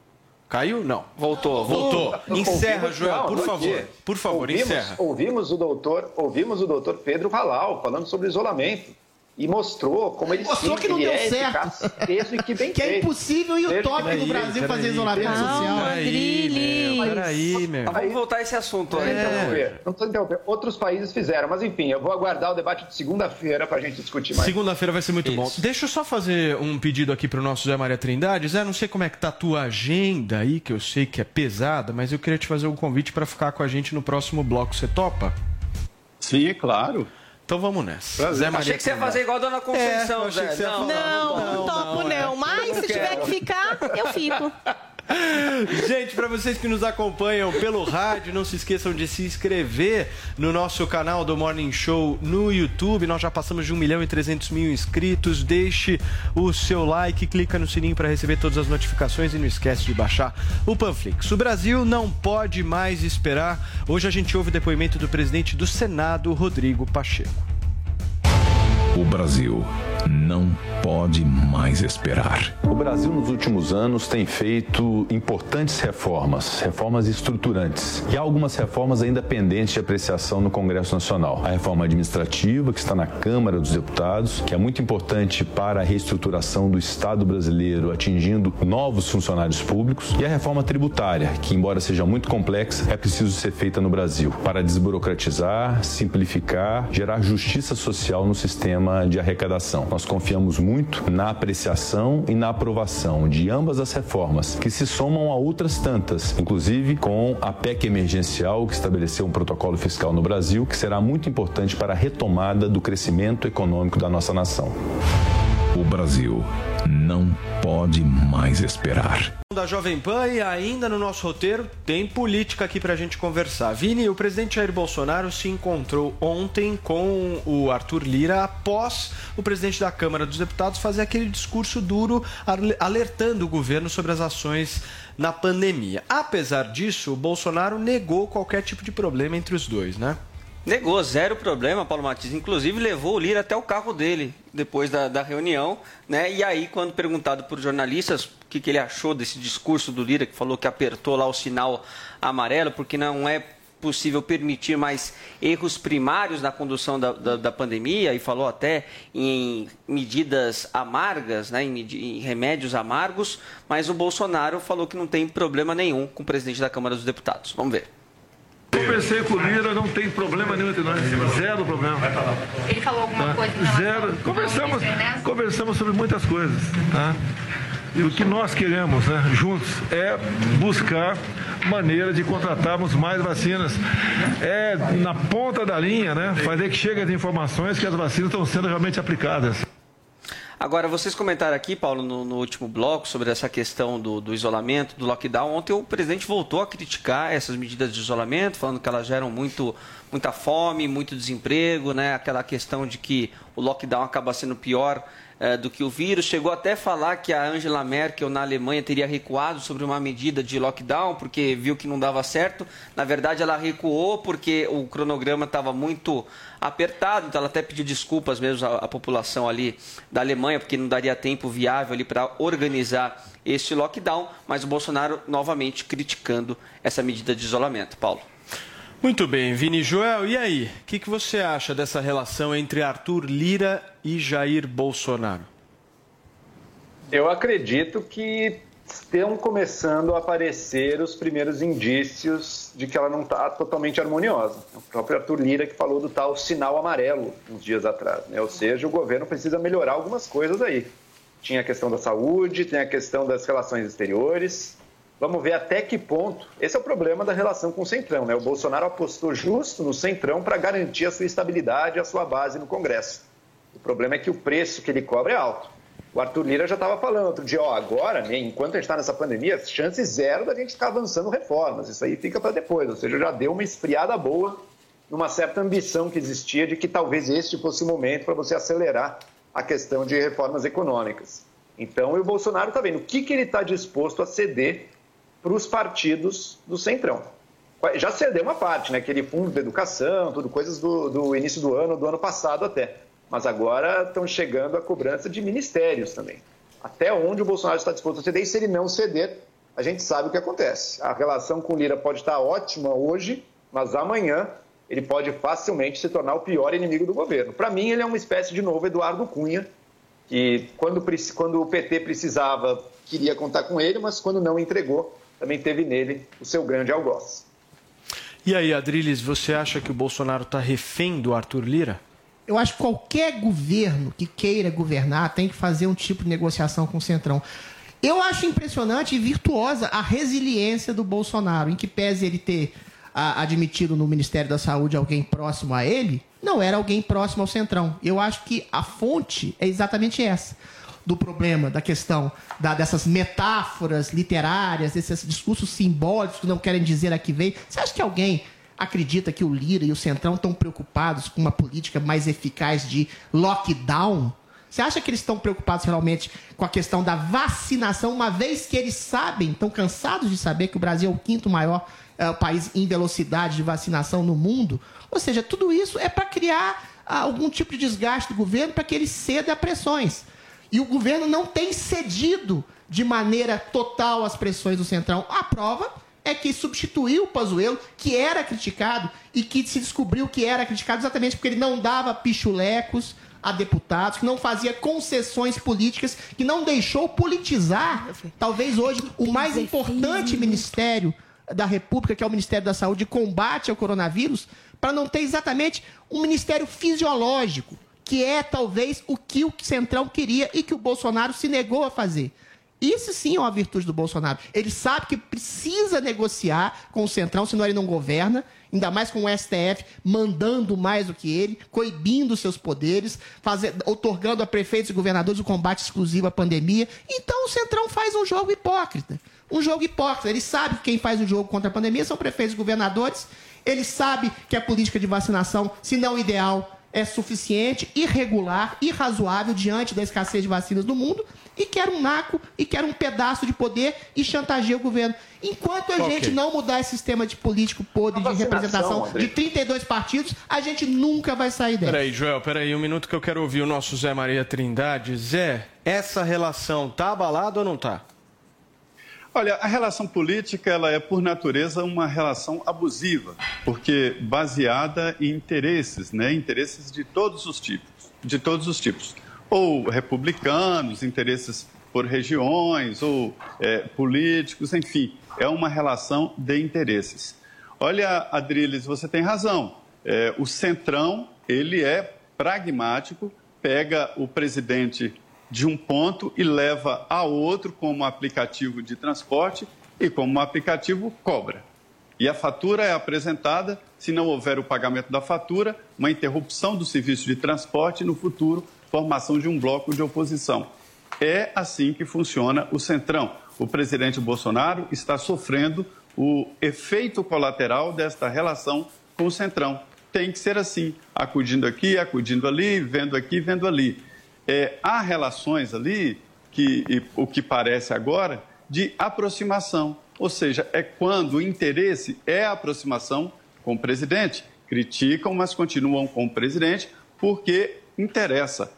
Caiu? Não. Voltou, Voltou. Encerra, Ouvimos- Joel, por favor. Por favor, ouvimos, encerra. Ouvimos o doutor, ouvimos o doutor Pedro Halal falando sobre isolamento e mostrou como ele Mostrou sim, que não ele deu é certo. e que bem Que é impossível e utópico no. Brasil peraí, fazer isolamento peraí. social. Peraí, meu, peraí, meu. Mas vamos voltar a esse assunto aí. Então. interromper, Não estou interrompendo. Outros países fizeram, mas enfim, eu vou aguardar o debate de segunda-feira para a gente discutir mais. Segunda-feira vai ser muito bom. Deixa eu só fazer um pedido aqui pro nosso Zé Maria Trindade. Zé, não sei como é que tá a tua agenda aí, que eu sei que é pesada, mas eu queria te fazer um convite para ficar com a gente no próximo bloco. Você topa? Sim, claro. Então vamos nessa. Prazer. Zé Maria Achei que você ia fazer igual a Dona Conceição, É, Zé. Não, falar. Não, não, topo não. Mas se tiver que ficar, eu fico. Gente, para vocês que nos acompanham pelo rádio, não se esqueçam de se inscrever no nosso canal do Morning Show no YouTube. Nós já passamos de 1 milhão e 300 mil inscritos. Deixe o seu like, clica no sininho para receber todas as notificações e não esquece de baixar o Panflix. O Brasil não pode mais esperar. Hoje a gente ouve o depoimento do presidente do Senado, Rodrigo Pacheco. O Brasil não pode mais esperar. O Brasil, nos últimos anos, tem feito importantes reformas, reformas estruturantes. E há algumas reformas ainda pendentes de apreciação no Congresso Nacional. A reforma administrativa, que está na Câmara dos Deputados, que é muito importante para a reestruturação do Estado brasileiro, atingindo novos funcionários públicos. E a reforma tributária, que, embora seja muito complexa, é preciso ser feita no Brasil para desburocratizar, simplificar, gerar justiça social no sistema de arrecadação. Nós confiamos muito na apreciação e na aprovação de ambas as reformas, que se somam a outras tantas, inclusive com a PEC emergencial, que estabeleceu um protocolo fiscal no Brasil, que será muito importante para a retomada do crescimento econômico da nossa nação. O Brasil não pode mais esperar. Da Jovem Pan e ainda no nosso roteiro tem política aqui pra gente conversar. Vini, o presidente Jair Bolsonaro se encontrou ontem com o Arthur Lira após o presidente da Câmara dos Deputados fazer aquele discurso duro alertando o governo sobre as ações na pandemia. Apesar disso, o Bolsonaro negou qualquer tipo de problema entre os dois, né? Negou, zero problema, Paulo Matias. Inclusive levou o Lira até o carro dele depois da, da reunião, né? E aí, quando perguntado por jornalistas o que, que ele achou desse discurso do Lira, que falou que apertou lá o sinal amarelo, porque não é possível permitir mais erros primários na condução da, da, da pandemia e falou até em medidas amargas, né, em, em remédios amargos, mas o Bolsonaro falou que não tem problema nenhum com o presidente da Câmara dos Deputados. Vamos ver. Conversei com o Lira, não tem problema nenhum entre nós. Zero problema. Ele falou alguma Tá? coisa Zero. Conversamos, internet? conversamos sobre muitas coisas. Tá? E o que nós queremos, né, juntos, é buscar maneira de contratarmos mais vacinas. É na ponta da linha, né, fazer que chegue as informações que as vacinas estão sendo realmente aplicadas. Agora, vocês comentaram aqui, Paulo, no, no último bloco, sobre essa questão do, do isolamento, do lockdown. Ontem o presidente voltou a criticar essas medidas de isolamento, falando que elas geram muito, muita fome, muito desemprego, né? aquela questão de que o lockdown acaba sendo pior eh, do que o vírus. Chegou até a falar que a Angela Merkel na Alemanha teria recuado sobre uma medida de lockdown, porque viu que não dava certo. Na verdade, ela recuou porque o cronograma estava muito apertado, então ela até pediu desculpas mesmo à, à população ali da Alemanha, porque não daria tempo viável ali para organizar este lockdown, mas o Bolsonaro novamente criticando essa medida de isolamento. Paulo. Muito bem, Vini Joel, e aí? O que, que você acha dessa relação entre Arthur Lira e Jair Bolsonaro? Eu acredito que estão começando a aparecer os primeiros indícios de que ela não está totalmente harmoniosa. É o próprio Arthur Lira que falou do tal sinal amarelo uns dias atrás. Né? Ou seja, o governo precisa melhorar algumas coisas aí. Tinha a questão da saúde, tem a questão das relações exteriores. Vamos ver até que ponto. Esse é o problema da relação com o Centrão. Né? O Bolsonaro apostou justo no Centrão para garantir a sua estabilidade a sua base no Congresso. O problema é que o preço que ele cobra é alto. O Arthur Lira já estava falando outro dia, ó, agora, né, enquanto a gente está nessa pandemia, chance zero da gente ficar avançando reformas. Isso aí fica para depois. Ou seja, já deu uma esfriada boa numa certa ambição que existia de que talvez este fosse o momento para você acelerar a questão de reformas econômicas. Então, o Bolsonaro está vendo o que, que ele está disposto a ceder para os partidos do Centrão. Já cedeu uma parte, né? Aquele fundo de educação, tudo coisas do, do início do ano, do ano passado até. Mas agora estão chegando a cobrança de ministérios também. Até onde o Bolsonaro está disposto a ceder, e se ele não ceder, a gente sabe o que acontece. A relação com Lira pode estar ótima hoje, mas amanhã ele pode facilmente se tornar o pior inimigo do governo. Para mim, ele é uma espécie de novo Eduardo Cunha, que quando, quando o PT precisava, queria contar com ele, mas quando não entregou, também teve nele o seu grande algoz. E aí, Adriles, você acha que o Bolsonaro está refém do Arthur Lira? Eu acho que qualquer governo que queira governar tem que fazer um tipo de negociação com o Centrão. Eu acho impressionante e virtuosa a resiliência do Bolsonaro, em que pese ele ter ah, admitido no Ministério da Saúde alguém próximo a ele, não era alguém próximo ao Centrão. Eu acho que a fonte é exatamente essa. Do problema, da questão da- dessas metáforas literárias, desses discursos simbólicos que não querem dizer a que vem. Você acha que alguém acredita que o Lira e o Centrão estão preocupados com uma política mais eficaz de lockdown? Você acha que eles estão preocupados realmente com a questão da vacinação, uma vez que eles sabem, estão cansados de saber que o Brasil é o quinto maior eh, país em velocidade de vacinação no mundo? Ou seja, tudo isso é para criar ah, algum tipo de desgaste do governo para que ele ceda a pressões. E o governo não tem cedido de maneira total às pressões do Centrão. A prova é que substituiu o Pazuello, que era criticado e que se descobriu que era criticado exatamente porque ele não dava pichulecos a deputados, que não fazia concessões políticas, que não deixou politizar, talvez hoje, o mais importante ministério da República, que é o Ministério da Saúde, de combate ao coronavírus, para não ter exatamente um ministério fisiológico, que é talvez o que o Centrão queria e que o Bolsonaro se negou a fazer. Isso sim é uma virtude do Bolsonaro. Ele sabe que precisa negociar com o Centrão, senão ele não governa, ainda mais com o STF mandando mais do que ele, coibindo seus poderes, fazer, otorgando a prefeitos e governadores o combate exclusivo à pandemia. Então o Centrão faz um jogo hipócrita. Um jogo hipócrita. Ele sabe que quem faz o jogo contra a pandemia são prefeitos e governadores. Ele sabe que a política de vacinação, se não ideal, é suficiente, irregular, irrazoável diante da escassez de vacinas no mundo e quer um naco e quer um pedaço de poder e chantageia o governo. Enquanto a Ok. gente não mudar esse sistema de político podre de representação André. de 32 partidos, a gente nunca vai sair dela. Peraí, Joel, peraí, um minuto que eu quero ouvir o nosso Zé Maria Trindade. Zé, essa relação tá abalada ou não tá? Olha, a relação política ela é por natureza uma relação abusiva, porque baseada em interesses, né? Interesses de todos os tipos, de todos os tipos, ou republicanos, interesses por regiões, ou é, políticos, enfim, é uma relação de interesses. Olha, Adriles, você tem razão. É, o centrão ele é pragmático, pega o presidente de um ponto e leva a outro como aplicativo de transporte e como aplicativo cobra. E a fatura é apresentada, se não houver o pagamento da fatura, uma interrupção do serviço de transporte e, no futuro, formação de um bloco de oposição. É assim que funciona o Centrão. O presidente Bolsonaro está sofrendo o efeito colateral desta relação com o Centrão. Tem que ser assim, acudindo aqui, acudindo ali, vendo aqui, vendo ali é, há relações ali, que, e, o que parece agora, de aproximação. Ou seja, é quando o interesse é a aproximação com o presidente. Criticam, mas continuam com o presidente porque interessa.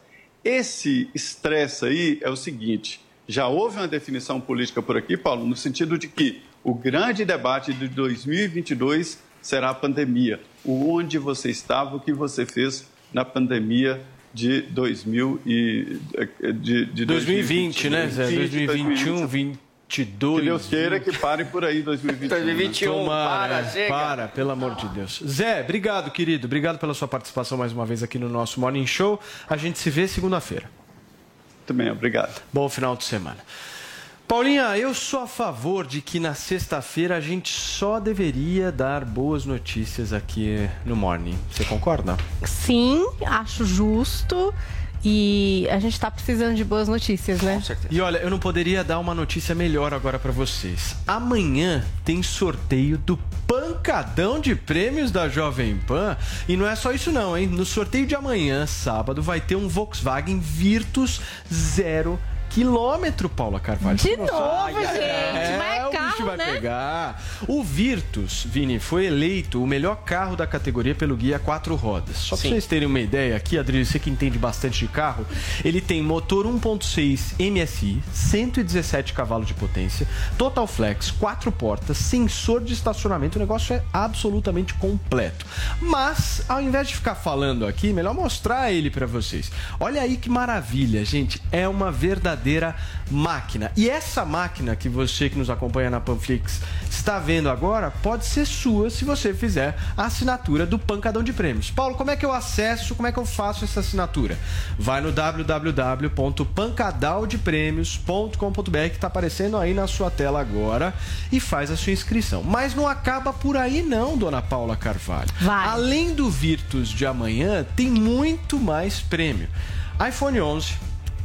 Esse estresse aí é o seguinte: já houve uma definição política por aqui, Paulo, no sentido de que o grande debate de 2022 será a pandemia. O onde você estava, o que você fez na pandemia de 2000 e de, de 2020, né, Zé? 2021, 22. Que Deus queira que pare por aí 2021. 2021, Tomara, para, chega. para, pelo amor de Deus. Zé, obrigado, querido. Obrigado pela sua participação mais uma vez aqui no nosso Morning Show. A gente se vê segunda-feira. Também, obrigado. Bom final de semana. Paulinha, eu sou a favor de que na sexta-feira a gente só deveria dar boas notícias aqui no Morning. Você concorda? Sim, acho justo. E a gente tá precisando de boas notícias, né? E olha, eu não poderia dar uma notícia melhor agora pra vocês. Amanhã tem sorteio do pancadão de prêmios da Jovem Pan. E não é só isso não, hein? No sorteio de amanhã, sábado, vai ter um Volkswagen Virtus zero quilômetro, Paula Carvalho. De novo, gente, É, mas é o bicho carro, vai né? pegar. O Virtus, Vini, foi eleito o melhor carro da categoria pelo Guia Quatro Rodas. Só pra Sim. vocês terem uma ideia aqui, Adriano, você que entende bastante de carro, ele tem motor 1.6 MSI, 117 cavalos de potência, Total Flex, quatro portas, sensor de estacionamento, o negócio é absolutamente completo. Mas, ao invés de ficar falando aqui, melhor mostrar ele pra vocês. Olha aí que maravilha, gente, é uma verdadeira máquina. E essa máquina que você que nos acompanha na Panflix está vendo agora pode ser sua se você fizer a assinatura do Pancadão de Prêmios. Paulo, como é que eu acesso, como é que eu faço essa assinatura? Vai no www.pancadaldeprêmios.com.br que está aparecendo aí na sua tela agora e faz a sua inscrição. Mas não acaba por aí não, dona Paula Carvalho. Além do Virtus de amanhã, tem muito mais prêmio. iPhone 11,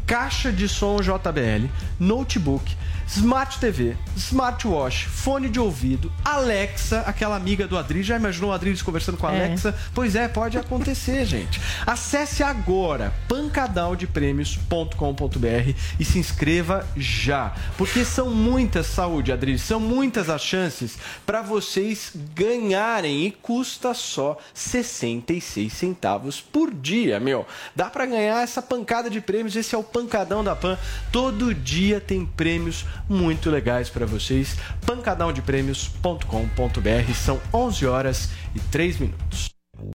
caixa de som JBL, notebook, Smart TV, smartwatch, fone de ouvido, Alexa, aquela amiga do Adri. Já imaginou o Adri conversando com a É. Alexa? Pois é, pode acontecer, gente. Acesse agora pancadaldeprêmios.com.br e se inscreva já. Porque são muitas, saúde, Adri, são muitas as chances para vocês ganharem e custa só 66 centavos por dia, meu. Dá para ganhar essa pancada de prêmios, esse é o pancadão da Pan. Todo dia tem prêmios muito legais para vocês. pancadãodeprêmios.com.br são 11 horas e 3 minutos.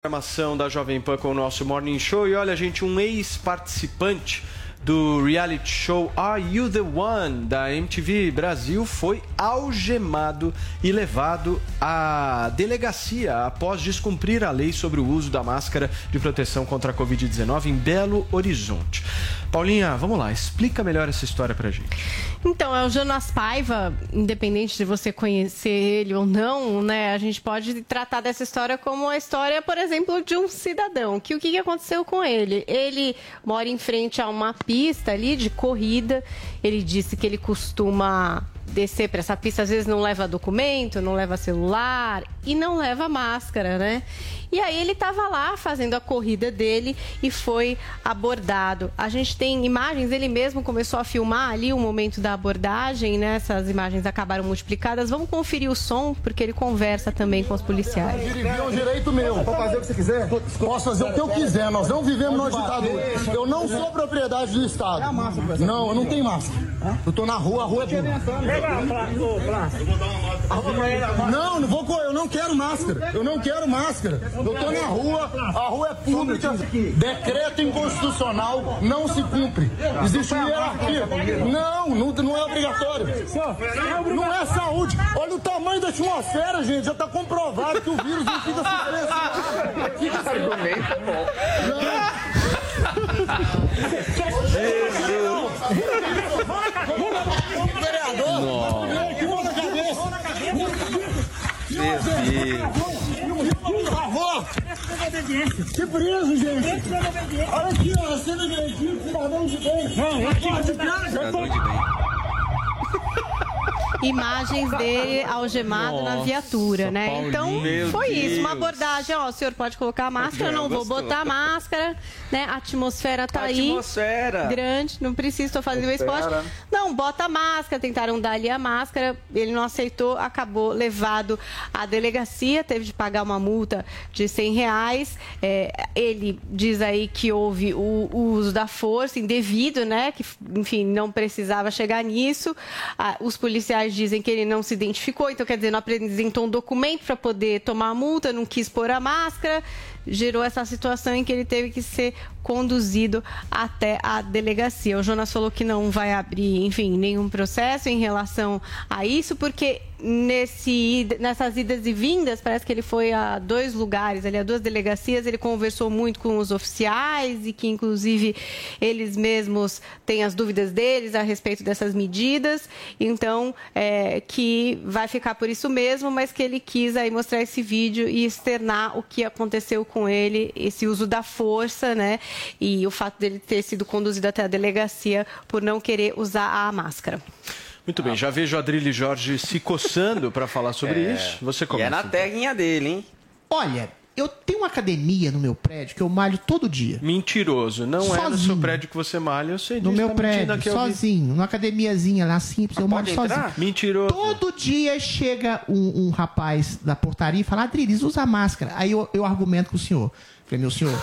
Programação da Jovem Pan com o nosso Morning Show. E olha, gente, um ex-participante do reality show Are You the One da MTV Brasil foi algemado e levado à delegacia após descumprir a lei sobre o uso da máscara de proteção contra a Covid-19 em Belo Horizonte. Paulinha, vamos lá, explica melhor essa história pra gente. Então, é o Jonas Paiva, independente de você conhecer ele ou não, né? A gente pode tratar dessa história como a história, por exemplo, de um cidadão. Que o que aconteceu com ele? Ele mora em frente a uma pista ali de corrida. Ele disse que ele costuma descer para essa pista, às vezes não leva documento, não leva celular e não leva máscara, né? E aí ele estava lá fazendo a corrida dele e foi abordado. A gente tem imagens, ele mesmo começou a filmar ali o momento da abordagem, né? Essas imagens acabaram multiplicadas. Vamos conferir o som, porque ele conversa também com os policiais. É um direito meu. Pode fazer o que você quiser? Posso fazer o que eu quiser. Nós não vivemos numa ditadura. Eu não sou propriedade do Estado. Não, eu não tenho máscara. Eu tô na rua, a rua é pública. Não, não vou co- eu não quero máscara. Eu não quero máscara. Eu tô na rua, a rua é pública. Decreto inconstitucional não se cumpre. Existe uma hierarquia. Não, não, não é obrigatório. Não é saúde. Olha o tamanho da atmosfera, gente. Já tá comprovado que o vírus não fica Aqui Esse argumento é bom. Vereador, Nossa. que mão na cabeça. Meu Deus. Por favor. Que preso, gente. Olha aqui, ó. Sendo agredido, cidadão de bem. Não, aqui, de casa. Cidadão de bem. Imagens dele algemado na Nossa, viatura, né? Paulinho. Então foi isso, uma Deus. abordagem, ó, o senhor pode colocar a máscara, eu não vou Gostou. botar a máscara, né? A atmosfera tá aí. Atmosfera. Grande, não precisa, tô fazendo o esporte. Atmosfera. Não, bota a máscara, tentaram dar ali a máscara, ele não aceitou, acabou levado à delegacia, teve de pagar uma multa de 100 reais. É, ele diz aí que houve o, o uso da força indevido, né? Que, enfim, não precisava chegar nisso. Ah, os policiais dizem que ele não se identificou, então quer dizer, não apresentou um documento para poder tomar a multa, não quis pôr a máscara. Gerou essa situação em que ele teve que ser conduzido até a delegacia. O Jonas falou que não vai abrir, enfim, nenhum processo em relação a isso, porque nesse, nessas idas e vindas, parece que ele foi a dois lugares, ali, a duas delegacias, ele conversou muito com os oficiais e que, inclusive, eles mesmos têm as dúvidas deles a respeito dessas medidas. Então, é, que vai ficar por isso mesmo, mas que ele quis aí mostrar esse vídeo e externar o que aconteceu com ele, esse uso da força, né? E o fato dele ter sido conduzido até a delegacia por não querer usar a máscara. Muito bem, já vejo a Adrilho Jorge se coçando para falar sobre É. isso. Você E começa. é na terrinha dele, hein? Olha, eu tenho uma academia no meu prédio que eu malho todo dia. Mentiroso. Não é no seu Sozinho. prédio que você malha, eu sei No disso. meu tá prédio, sozinho, numa academiazinha lá simples, eu malho sozinho. Mentiroso. Todo dia chega um, um rapaz da portaria e fala, Adriles, usa máscara. Aí eu, eu argumento com o senhor. Falei, meu senhor,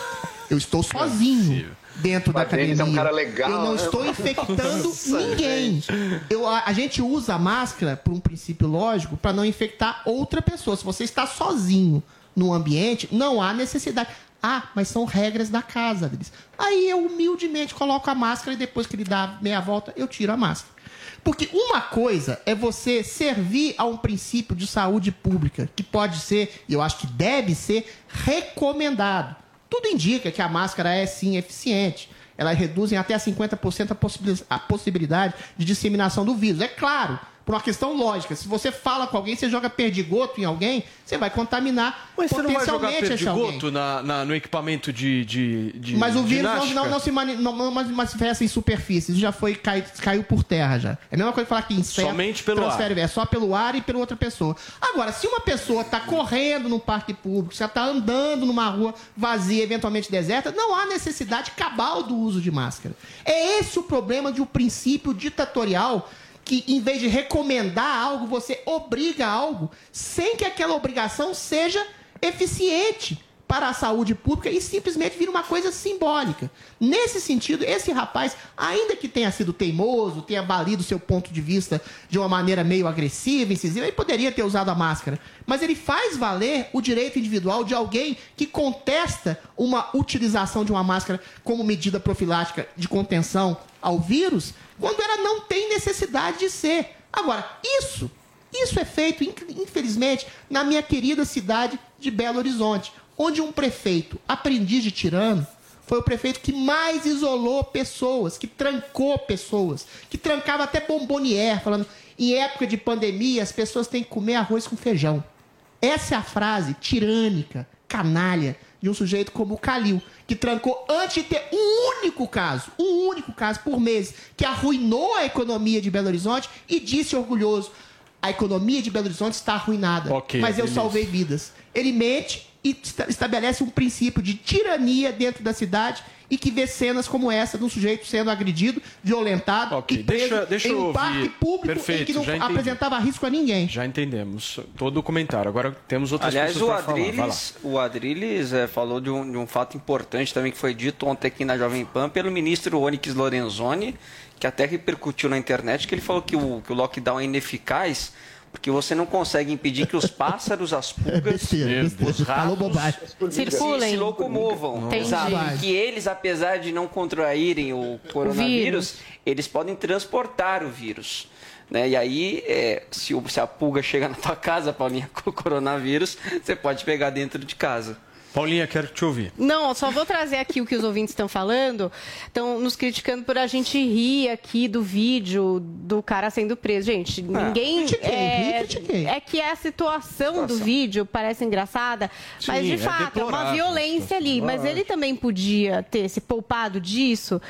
eu estou sozinho dentro da Mas Adriles academia. é um cara legal, eu não né? estou infectando Nossa, ninguém. Eu, a, a gente usa a máscara por um princípio lógico para não infectar outra pessoa. Se você está sozinho no ambiente, não há necessidade. Ah, mas são regras da casa, Adriles. Aí eu humildemente coloco a máscara e depois que ele dá meia volta, eu tiro a máscara. Porque uma coisa é você servir a um princípio de saúde pública, que pode ser, e eu acho que deve ser, recomendado. Tudo indica que a máscara é sim eficiente. Elas reduzem até a 50% a, possibil- a possibilidade de disseminação do vírus. É claro, Por uma questão lógica. Se você fala com alguém, você joga perdigoto em alguém, você vai contaminar Mas você não vai jogar potencialmente perdigoto na, na- no equipamento de, de, de Mas o vírus não, ginástica? não, não se mani- não, não manifesta em superfície. Isso já foi cai- caiu por terra já. É a mesma coisa que falar que inseto Somente pelo transfere, É só pelo ar e pela outra pessoa. Agora, se uma pessoa está correndo num parque público, se ela está andando numa rua vazia, eventualmente deserta, não há necessidade cabal do uso de máscara. É esse o problema de um princípio ditatorial que, em vez de recomendar algo, você obriga algo sem que aquela obrigação seja eficiente para a saúde pública e simplesmente vira uma coisa simbólica. Nesse sentido, esse rapaz, ainda que tenha sido teimoso, tenha valido seu ponto de vista de uma maneira meio agressiva, incisiva, ele poderia ter usado a máscara. Mas ele faz valer o direito individual de alguém que contesta uma utilização de uma máscara como medida profilática de contenção ao vírus, quando ela não tem necessidade de ser. Agora, isso isso é feito, in- infelizmente, na minha querida cidade de Belo Horizonte, onde um prefeito, aprendiz de tirano, foi o prefeito que mais isolou pessoas, que trancou pessoas, que trancava até bombonier, falando em época de pandemia as pessoas têm que comer arroz com feijão. Essa é a frase tirânica, canalha, de um sujeito como o Calil, que trancou antes de ter um único caso, um único caso por mês, que arruinou a economia de Belo Horizonte e disse orgulhoso: a economia de Belo Horizonte está arruinada, Ok, mas eu beleza. salvei vidas. Ele mente e esta- estabelece um princípio de tirania dentro da cidade e que vê cenas como essa de um sujeito sendo agredido, violentado e preso deixa- deixa em um ouvir. parque público em Perfeito, que não apresentava risco a ninguém. Já entendemos todo o comentário. Agora temos outras Aliás, pessoas o. Adriles, o Adriles eh, falou de um, de um fato importante também que foi dito ontem aqui na Jovem Pan pelo ministro Onyx Lorenzoni, que até repercutiu na internet, que ele falou que o, que o lockdown é ineficaz porque você não consegue impedir que os pássaros, as pulgas, besteira, besteira. os ratos bobagem. se, se locomovam. Sabe? Que eles, apesar de não contraírem o coronavírus, eles podem transportar o vírus. Né? E aí, é, se, o- se a pulga chega na tua casa, Paulinha, com o coronavírus, você pode pegar dentro de casa. Paulinha, quero te ouvir. Não, só vou trazer aqui o que os ouvintes estão falando. Estão nos criticando por a gente rir aqui do vídeo do cara sendo preso. Gente, ninguém. critiquei, é, ri, critiquei. é que a situação do vídeo parece engraçada, mas Sim, de é fato é uma violência ali. Mas ele também podia ter se poupado disso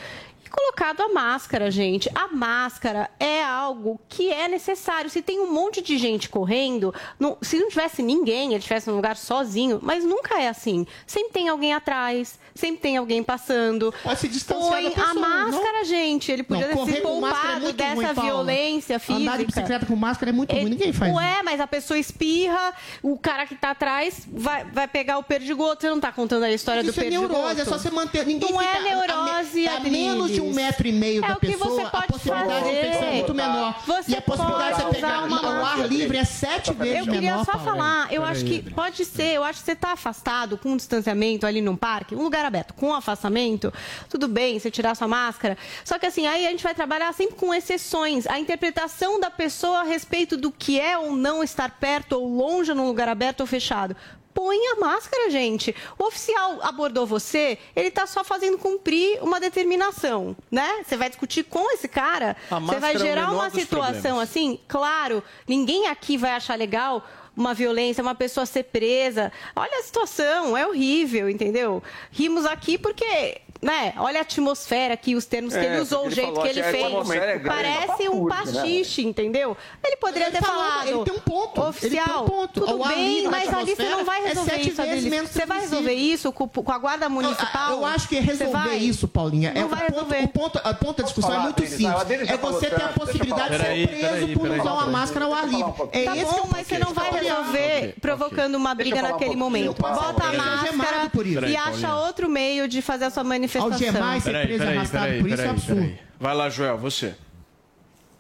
colocado a máscara, gente. A máscara é algo que é necessário. Se tem um monte de gente correndo, não- se não tivesse ninguém, ele estivesse num lugar sozinho, mas nunca é assim. Sempre tem alguém atrás, sempre tem alguém passando. Pode se distanciar Põe pessoa, a máscara, não? gente. Ele podia Não, ter se é poupado muito dessa ruim, violência física. Andar de bicicleta com máscara é muito ruim, ninguém faz Ué, mas a pessoa espirra, o cara que tá atrás vai, vai pegar o perdigoto. Você não tá contando a história Isso do é perdigoto. neurose, é só você manter. Ninguém não fica é a- a- neurose, a, menos de um metro e meio é da o que pessoa, você a pode possibilidade de infecção é fazer. muito menor. Você e a possibilidade de você pegar uma ao ar livre é sete vezes Eu queria menor. só falar, eu acho que pode ser, eu acho que você tá afastado com um distanciamento ali num parque, um lugar aberto, com afastamento, tudo bem, você tirar sua máscara. Só que assim, aí a gente vai trabalhar sempre com exceções. A interpretação da pessoa a respeito do que é ou não estar perto ou longe num lugar aberto ou fechado. Põe a máscara, gente. O oficial abordou você, ele tá só fazendo cumprir uma determinação, né? Você vai discutir com esse cara, você vai é gerar menor uma situação problemas. assim, claro, ninguém aqui vai achar legal uma violência, uma pessoa ser presa. Olha a situação, é horrível, entendeu? Rimos aqui porque, né? Olha a atmosfera aqui, os termos que É, ele usou, o jeito falou que ele que a fez. é. Parece um Papapurte, né? pastiche, entendeu? Ele poderia Ele ter falou, falado. ele tem um ponto, Oficial, ele tem um ponto. tudo bem, mas ali você não vai é resolver sete isso, Você vai resolver isso com, com a guarda municipal? Eu acho que resolver vai? isso, Paulinha, é Não o vai ponto, resolver. o ponto, a ponto da discussão falar, é muito o simples. É você ter a possibilidade de eu ser preso por usar uma máscara ao ar livre. É Tá bom, que é o mas você não vai resolver provocando uma briga eu um naquele momento. Bota a é máscara e acha outro meio de fazer a sua manifestação. Algemar e ser Peraí, preso peraí, arrastado peraí, por isso é peraí, absurdo. peraí. Vai lá, Joel, você.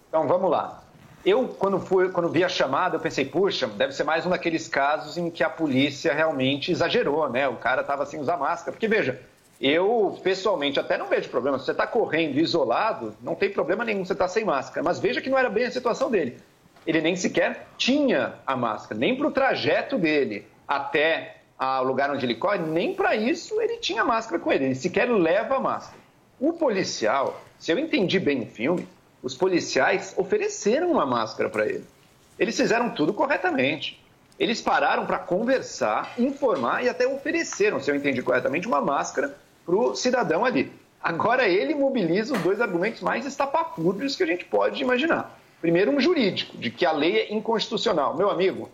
Então vamos lá. Eu, quando, fui, quando vi a chamada, eu pensei, puxa, deve ser mais um daqueles casos em que a polícia realmente exagerou, né? O cara estava sem usar máscara. Porque, veja, eu pessoalmente até não vejo problema. Se você está correndo isolado, não tem problema nenhum você estar sem máscara. Mas veja que não era bem a situação dele. Ele nem sequer tinha a máscara, nem para o trajeto dele até o lugar onde ele corre, nem para isso ele tinha máscara com ele. Ele sequer leva máscara. O policial, se eu entendi bem o filme, Os policiais ofereceram uma máscara para ele. Eles fizeram tudo corretamente. Eles pararam para conversar, informar e até ofereceram, se eu entendi corretamente, uma máscara para o cidadão ali. Agora ele mobiliza os dois argumentos mais estapafúrdios que a gente pode imaginar. Primeiro, um jurídico, de que a lei é inconstitucional. Meu amigo,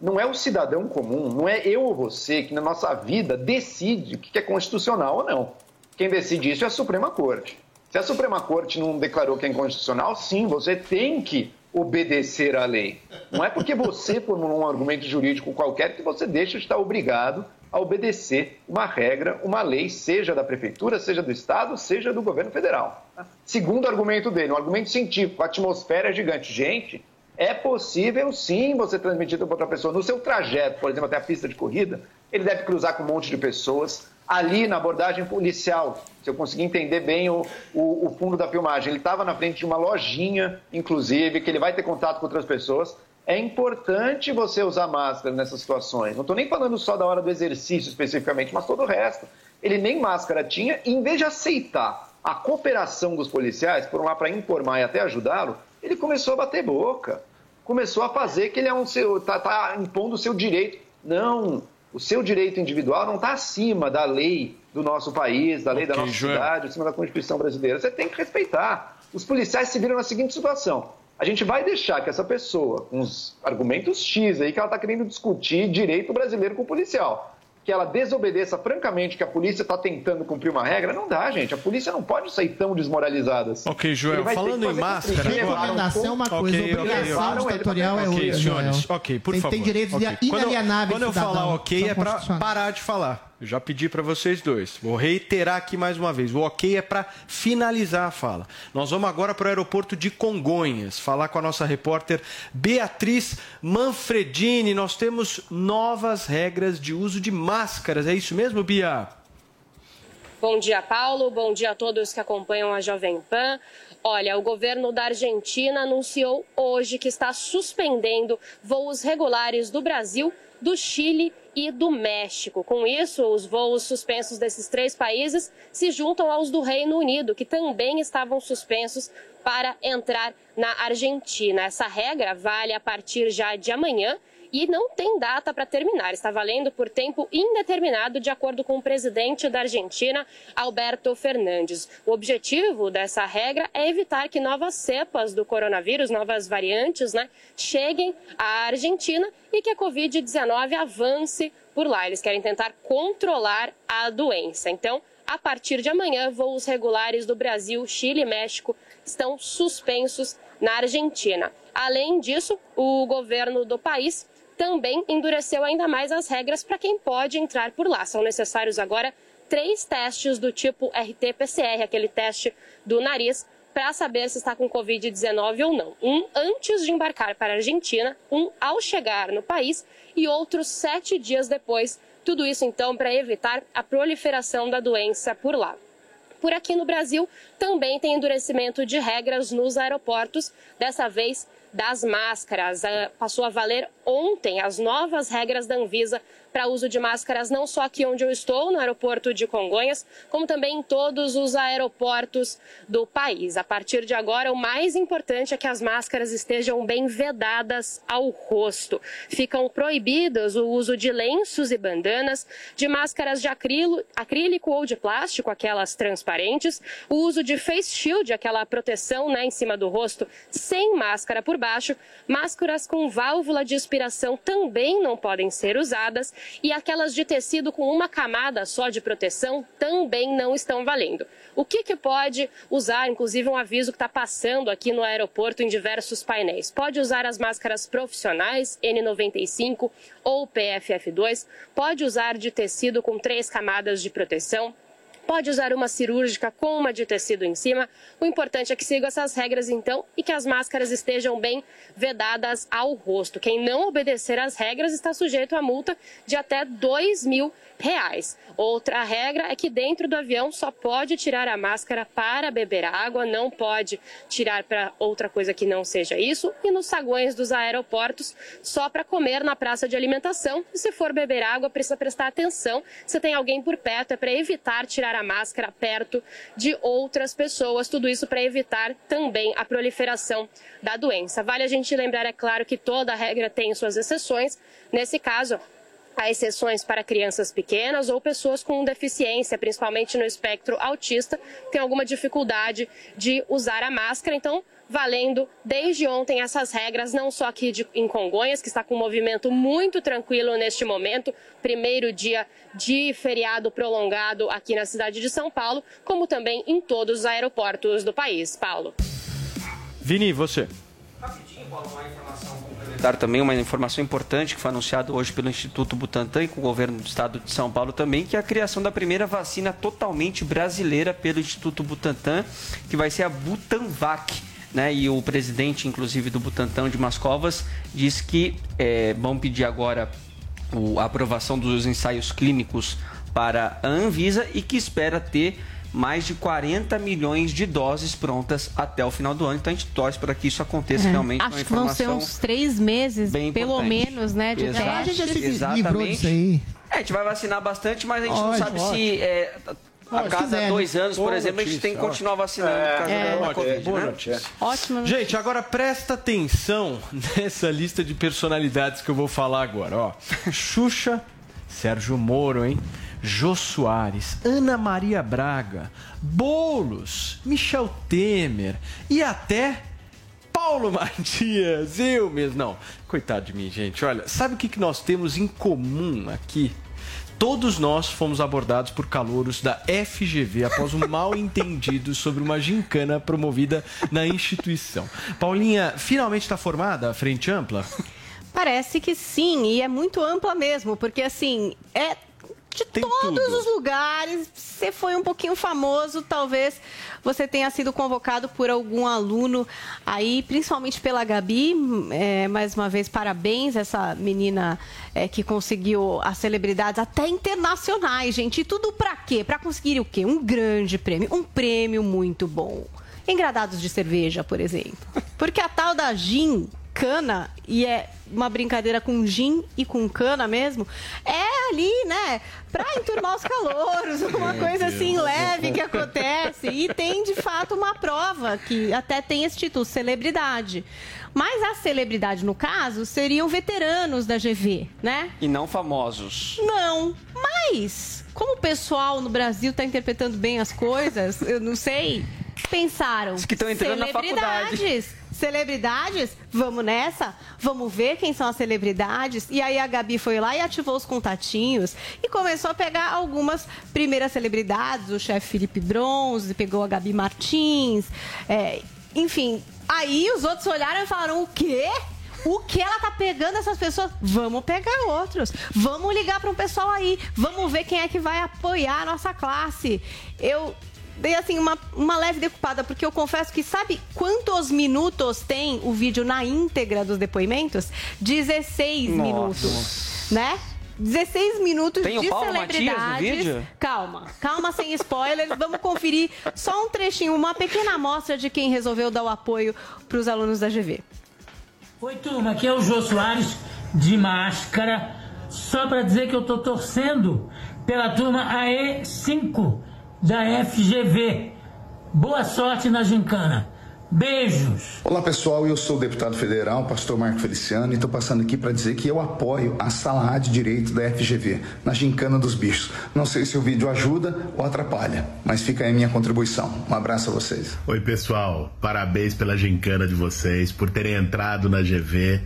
não é o cidadão comum, não é eu ou você que na nossa vida decide o que é constitucional ou não. Quem decide isso é a Suprema Corte. Se a Suprema Corte não declarou que é inconstitucional, sim, você tem que obedecer à lei. Não é porque você formulou um argumento jurídico qualquer que você deixa de estar obrigado a obedecer uma regra, uma lei, seja da prefeitura, seja do estado, seja do governo federal. Segundo argumento dele, um argumento científico, a atmosfera é gigante. Gente, é possível sim você transmitir para outra pessoa. No seu trajeto, por exemplo, até a pista de corrida, ele deve cruzar com um monte de pessoas. Ali na abordagem policial, se eu conseguir entender bem o, o, o fundo da filmagem, ele estava na frente de uma lojinha, inclusive, que ele vai ter contato com outras pessoas. É importante você usar máscara nessas situações. Não estou nem falando só da hora do exercício especificamente, mas todo o resto. Ele nem máscara tinha, e em vez de aceitar a cooperação dos policiais, por lá para informar e até ajudá-lo, ele começou a bater boca. Começou a fazer que ele é um seu, tá, tá impondo o seu direito. Não, o seu direito individual não está acima da lei do nosso país, da lei Ok, da nossa Joel. cidade, acima da Constituição brasileira. Você tem que respeitar. Os policiais se viram na seguinte situação. A gente vai deixar que essa pessoa, com os argumentos X aí, que ela está querendo discutir direito brasileiro com o policial, que ela desobedeça francamente que a polícia está tentando cumprir uma regra, não dá, gente. A polícia não pode sair tão desmoralizada assim. Ok, Joel, falando em máscara. Recomendação é uma coisa, Ok, ok, obrigação ok. ditatorial é Ok, outra, senhores, Joel. ok, por Tem- favor. tem direitos Ok. Quando eu- inalienáveis Quando eu do cidadão, falar ok, é pra constitucionais. parar de falar. Eu já pedi para vocês dois. Vou reiterar aqui mais uma vez. O ok é para finalizar a fala. Nós vamos agora para o aeroporto de Congonhas, falar com a nossa repórter Beatriz Manfredini. Nós temos novas regras de uso de máscaras. É isso mesmo, Bia? Bom dia, Paulo. Bom dia a todos que acompanham a Jovem Pan. Olha, o governo da Argentina anunciou hoje que está suspendendo voos regulares do Brasil, do Chile e do México. Com isso, os voos suspensos desses três países se juntam aos do Reino Unido, que também estavam suspensos para entrar na Argentina. Essa regra vale a partir já de amanhã e não tem data para terminar. Está valendo por tempo indeterminado, de acordo com o presidente da Argentina, Alberto Fernandes. O objetivo dessa regra é evitar que novas cepas do coronavírus, novas variantes, né, cheguem à Argentina e que a Covid-19 avance por lá. Eles querem tentar controlar a doença. Então, a partir de amanhã, voos regulares do Brasil, Chile e México estão suspensos na Argentina. Além disso, o governo do país também endureceu ainda mais as regras para quem pode entrar por lá. São necessários agora três testes do tipo RT-PCR, aquele teste do nariz, para saber se está com Covid-19 ou não. Um antes de embarcar para a Argentina, um ao chegar no país e outros sete dias depois. Tudo isso, então, para evitar a proliferação da doença por lá. Por aqui no Brasil, também tem endurecimento de regras nos aeroportos, dessa vez das máscaras. Ah, Passou a valer ontem as novas regras da Anvisa para uso de máscaras, não só aqui onde eu estou, no aeroporto de Congonhas, como também em todos os aeroportos do país. A partir de agora, o mais importante é que as máscaras estejam bem vedadas ao rosto. Ficam proibidos o uso de lenços e bandanas, de máscaras de acrilo- acrílico ou de plástico, aquelas transparentes, o uso de face shield, aquela proteção né, em cima do rosto, sem máscara por baixo, máscaras com válvula de expiração também não podem ser usadas e aquelas de tecido com uma camada só de proteção também não estão valendo. O que, que pode usar, inclusive um aviso que está passando aqui no aeroporto em diversos painéis? Pode usar as máscaras profissionais N95 ou PFF2, pode usar de tecido com três camadas de proteção, Pode usar uma cirúrgica com uma de tecido em cima. O importante é que sigam essas regras, então, e que as máscaras estejam bem vedadas ao rosto. Quem não obedecer às regras está sujeito a multa de até dois mil reais. Outra regra é que dentro do avião só pode tirar a máscara para beber água, não pode tirar para outra coisa que não seja isso. E nos saguões dos aeroportos, só para comer na praça de alimentação. E se for beber água, precisa prestar atenção. Se tem alguém por perto, é para evitar tirar a máscara perto de outras pessoas, tudo isso para evitar também a proliferação da doença. Vale a gente lembrar, é claro, que toda regra tem suas exceções. Nesse caso, Há exceções para crianças pequenas ou pessoas com deficiência, principalmente no espectro autista, que tem alguma dificuldade de usar a máscara. Então, valendo desde ontem essas regras, não só aqui de, em Congonhas, que está com um movimento muito tranquilo neste momento, primeiro dia de feriado prolongado aqui na cidade de São Paulo, como também em todos os aeroportos do país. Paulo. Vini, você. Dar também uma informação importante que foi anunciada hoje pelo Instituto Butantan e com o governo do estado de São Paulo também, que é a criação da primeira vacina totalmente brasileira pelo Instituto Butantan, que vai ser a Butanvac. Né? E o presidente, inclusive, do Butantan de Mascovas, disse que é, vão pedir agora a aprovação dos ensaios clínicos para a Anvisa e que espera ter mais de 40 milhões de doses prontas até o final do ano. Então a gente torce para que isso aconteça É, realmente. Acho que vão ser informação uns três meses, bem pelo importante. menos, né? De Exato, teste. A gente já se Exatamente. livrou disso aí. É, a gente vai vacinar bastante, mas a gente não Ótimo, sabe ótimo. se é, a cada quiser, dois anos, por exemplo, a gente tem que notícia, continuar vacinando É, por causa é, da ótimo, Covid, boa né? notícia. Ótimo. Gente, agora presta atenção nessa lista de personalidades que eu vou falar agora, ó. Xuxa, Sérgio Moro, hein? Jô Soares, Ana Maria Braga, Boulos, Michel Temer e até Paulo Matias, eu mesmo. Não, coitado de mim, gente. Olha, sabe o que, que nós temos em comum aqui? Todos nós fomos abordados por calouros da FGV após um mal entendido sobre uma gincana promovida na instituição. Paulinha, finalmente está formada a frente ampla? Parece que sim, e é muito ampla mesmo, porque assim, é de todos tudo. os lugares. Você foi um pouquinho famoso, talvez você tenha sido convocado por algum aluno aí, principalmente pela Gabi. É, mais uma vez, parabéns, essa menina é, que conseguiu as celebridades até internacionais, gente. E tudo pra quê? Pra conseguir o quê? Um grande prêmio, um prêmio muito bom. Engradados de cerveja, por exemplo. Porque a tal da gin cana, e é uma brincadeira com gin e com cana mesmo, é ali, né, pra enturmar os calouros, uma Meu coisa Deus. assim leve que acontece. E tem, de fato, uma prova que até tem esse título, celebridade. Mas a celebridade, no caso, seriam veteranos da GV, né? E não famosos. Não, mas como o pessoal no Brasil está interpretando bem as coisas, eu não sei, pensaram. Os que estão entrando na faculdade. Celebridades, celebridades, vamos nessa, vamos ver quem são as celebridades. E aí a Gabi foi lá e ativou os contatinhos e começou a pegar algumas primeiras celebridades, o chefe Felipe Bronze, pegou a Gabi Martins, é, enfim. Aí os outros olharam e falaram: o quê? O que ela tá pegando essas pessoas? Vamos pegar outros. Vamos ligar para um pessoal aí. Vamos ver quem é que vai apoiar a nossa classe. Eu dei assim uma, uma leve decupada, porque eu confesso que sabe quantos minutos tem o vídeo na íntegra dos depoimentos? 16 Nossa. minutos, né? 16 minutos Tem o de Paulo Matias no celebridades. vídeo? Calma, calma, sem spoilers. Vamos conferir só um trechinho, uma pequena amostra de quem resolveu dar o apoio para os alunos da GV. Oi, turma, aqui é o Jô Soares de máscara. Só para dizer que eu tô torcendo pela turma AE5 da FGV. Boa sorte na gincana. Beijos. Olá pessoal, eu sou o deputado federal, pastor Marco Feliciano, e estou passando aqui para dizer que eu apoio a sala A de Direito da FGV, na Gincana dos Bichos. Não sei se o vídeo ajuda ou atrapalha, mas fica aí a minha contribuição. Um abraço a vocês. Oi, pessoal. Parabéns pela gincana de vocês, por terem entrado na GV.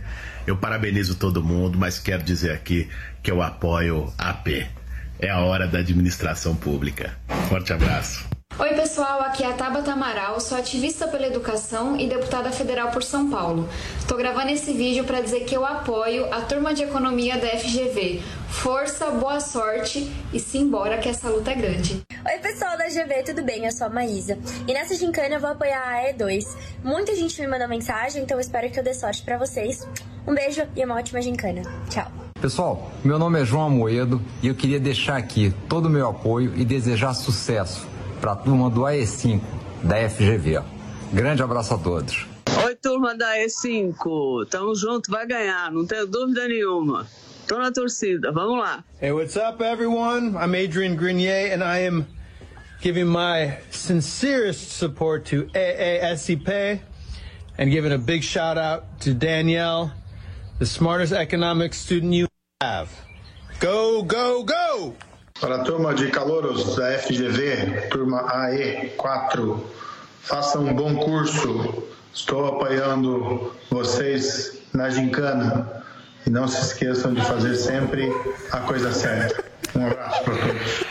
Eu parabenizo todo mundo, mas quero dizer aqui que eu apoio a AP. É a hora da administração pública. Forte abraço. Oi, pessoal, aqui é a Tabata Amaral, sou ativista pela educação e deputada federal por São Paulo. Tô gravando esse vídeo para dizer que eu apoio a turma de economia da FGV. Força, boa sorte e simbora que essa luta é grande. Oi, pessoal da GV, tudo bem? Eu sou a Maísa. E nessa gincana eu vou apoiar a E2. Muita gente me mandou mensagem, então espero que eu dê sorte pra vocês. Um beijo e uma ótima gincana. Tchau. Pessoal, meu nome é João Amoedo e eu queria deixar aqui todo o meu apoio e desejar sucesso para a turma do AE5 da FGV. Grande abraço a todos. Oi, turma da E5. Tamo junto, vai ganhar, não tenho dúvida nenhuma. Tô na torcida, vamos lá. Hey, what's up, everyone? I'm Adrian Grenier, and I am giving my sincerest support to AASCP and giving a big shout out to Danielle, the smartest economics student you have. Go, go, go! Para a turma de calouros da FGV, turma AE4, façam um bom curso. Estou apoiando vocês na gincana. E não se esqueçam de fazer sempre a coisa certa. Um abraço para todos.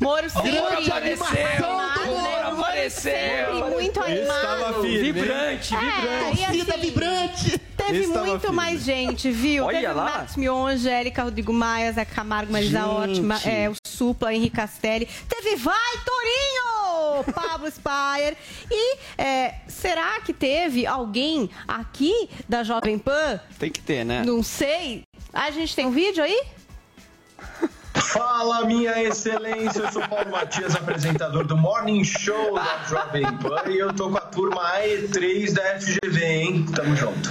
Moro apareceu, animado, né? apareceu. Muito Estava animado. firme, hein? Vibrante, É, vibrante. e assim, vibrante. Teve Estava muito firme. mais gente, viu? Olha teve lá. o Marcos Mion, Angélica, Rodrigo Maia, Zé Camargo, Marisa. Ótima, é, o Supla, Henrique Castelli. Teve Vai Torinho! Pablo Spire. E é, será que teve alguém aqui da Jovem Pan? Tem que ter, né? Não sei. A gente tem um vídeo aí? Fala, minha excelência, eu sou Paulo Matias, apresentador do Morning Show da Jovem Pan e eu tô com a turma AE3 da FGV, hein? Tamo junto.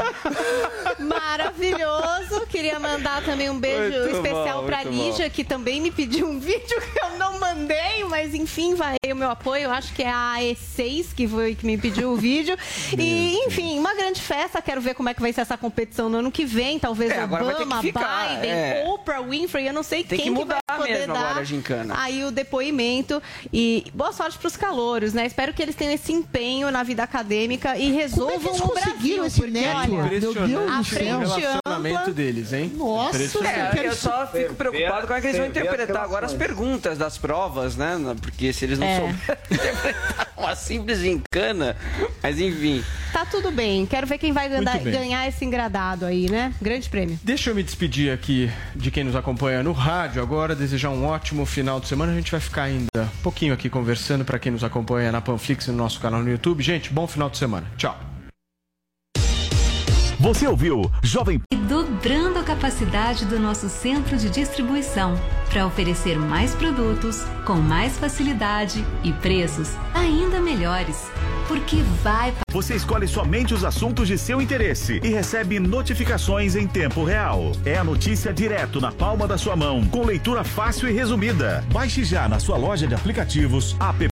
Maravilhoso. Queria mandar também um beijo Muito especial bom, pra Lígia, que também me pediu um vídeo que eu não mandei, mas enfim, vai aí o meu apoio. Eu acho que é a E6 que foi que me pediu o vídeo. e, enfim, uma grande festa. Quero ver como é que vai ser essa competição no ano que vem. Talvez É, Obama, Biden, é. Oprah Winfrey. Eu não sei Tem quem que mudar poder mesmo dar agora a gincana. aí o depoimento. E boa sorte pros calouros, né? Espero que eles tenham esse empenho na vida acadêmica e resolvam eles o conseguiram Brasil. esse porque, network? Meu Deus a frente relacionamento ampla... deles, hein? Nossa. É, eu só fico preocupado como é que eles vão interpretar agora as perguntas das provas, né? Porque se eles não É. souberem interpretar uma simples gincana, mas enfim. Tá tudo bem. Quero ver quem vai ganhar, ganhar esse engradado aí, né? Grande prêmio. Deixa eu me despedir aqui de quem nos acompanha no rádio agora, desejar um ótimo final de semana. A gente vai ficar ainda um pouquinho aqui conversando para quem nos acompanha na Panflix e no nosso canal no YouTube. Gente, bom final de semana. Tchau. Você ouviu Jovem E dobrando a capacidade do nosso centro de distribuição para oferecer mais produtos com mais facilidade e preços ainda melhores. Porque vai Você escolhe somente os assuntos de seu interesse e recebe notificações em tempo real. É a notícia direto na palma da sua mão, com leitura fácil e resumida. Baixe já na sua loja de aplicativos app.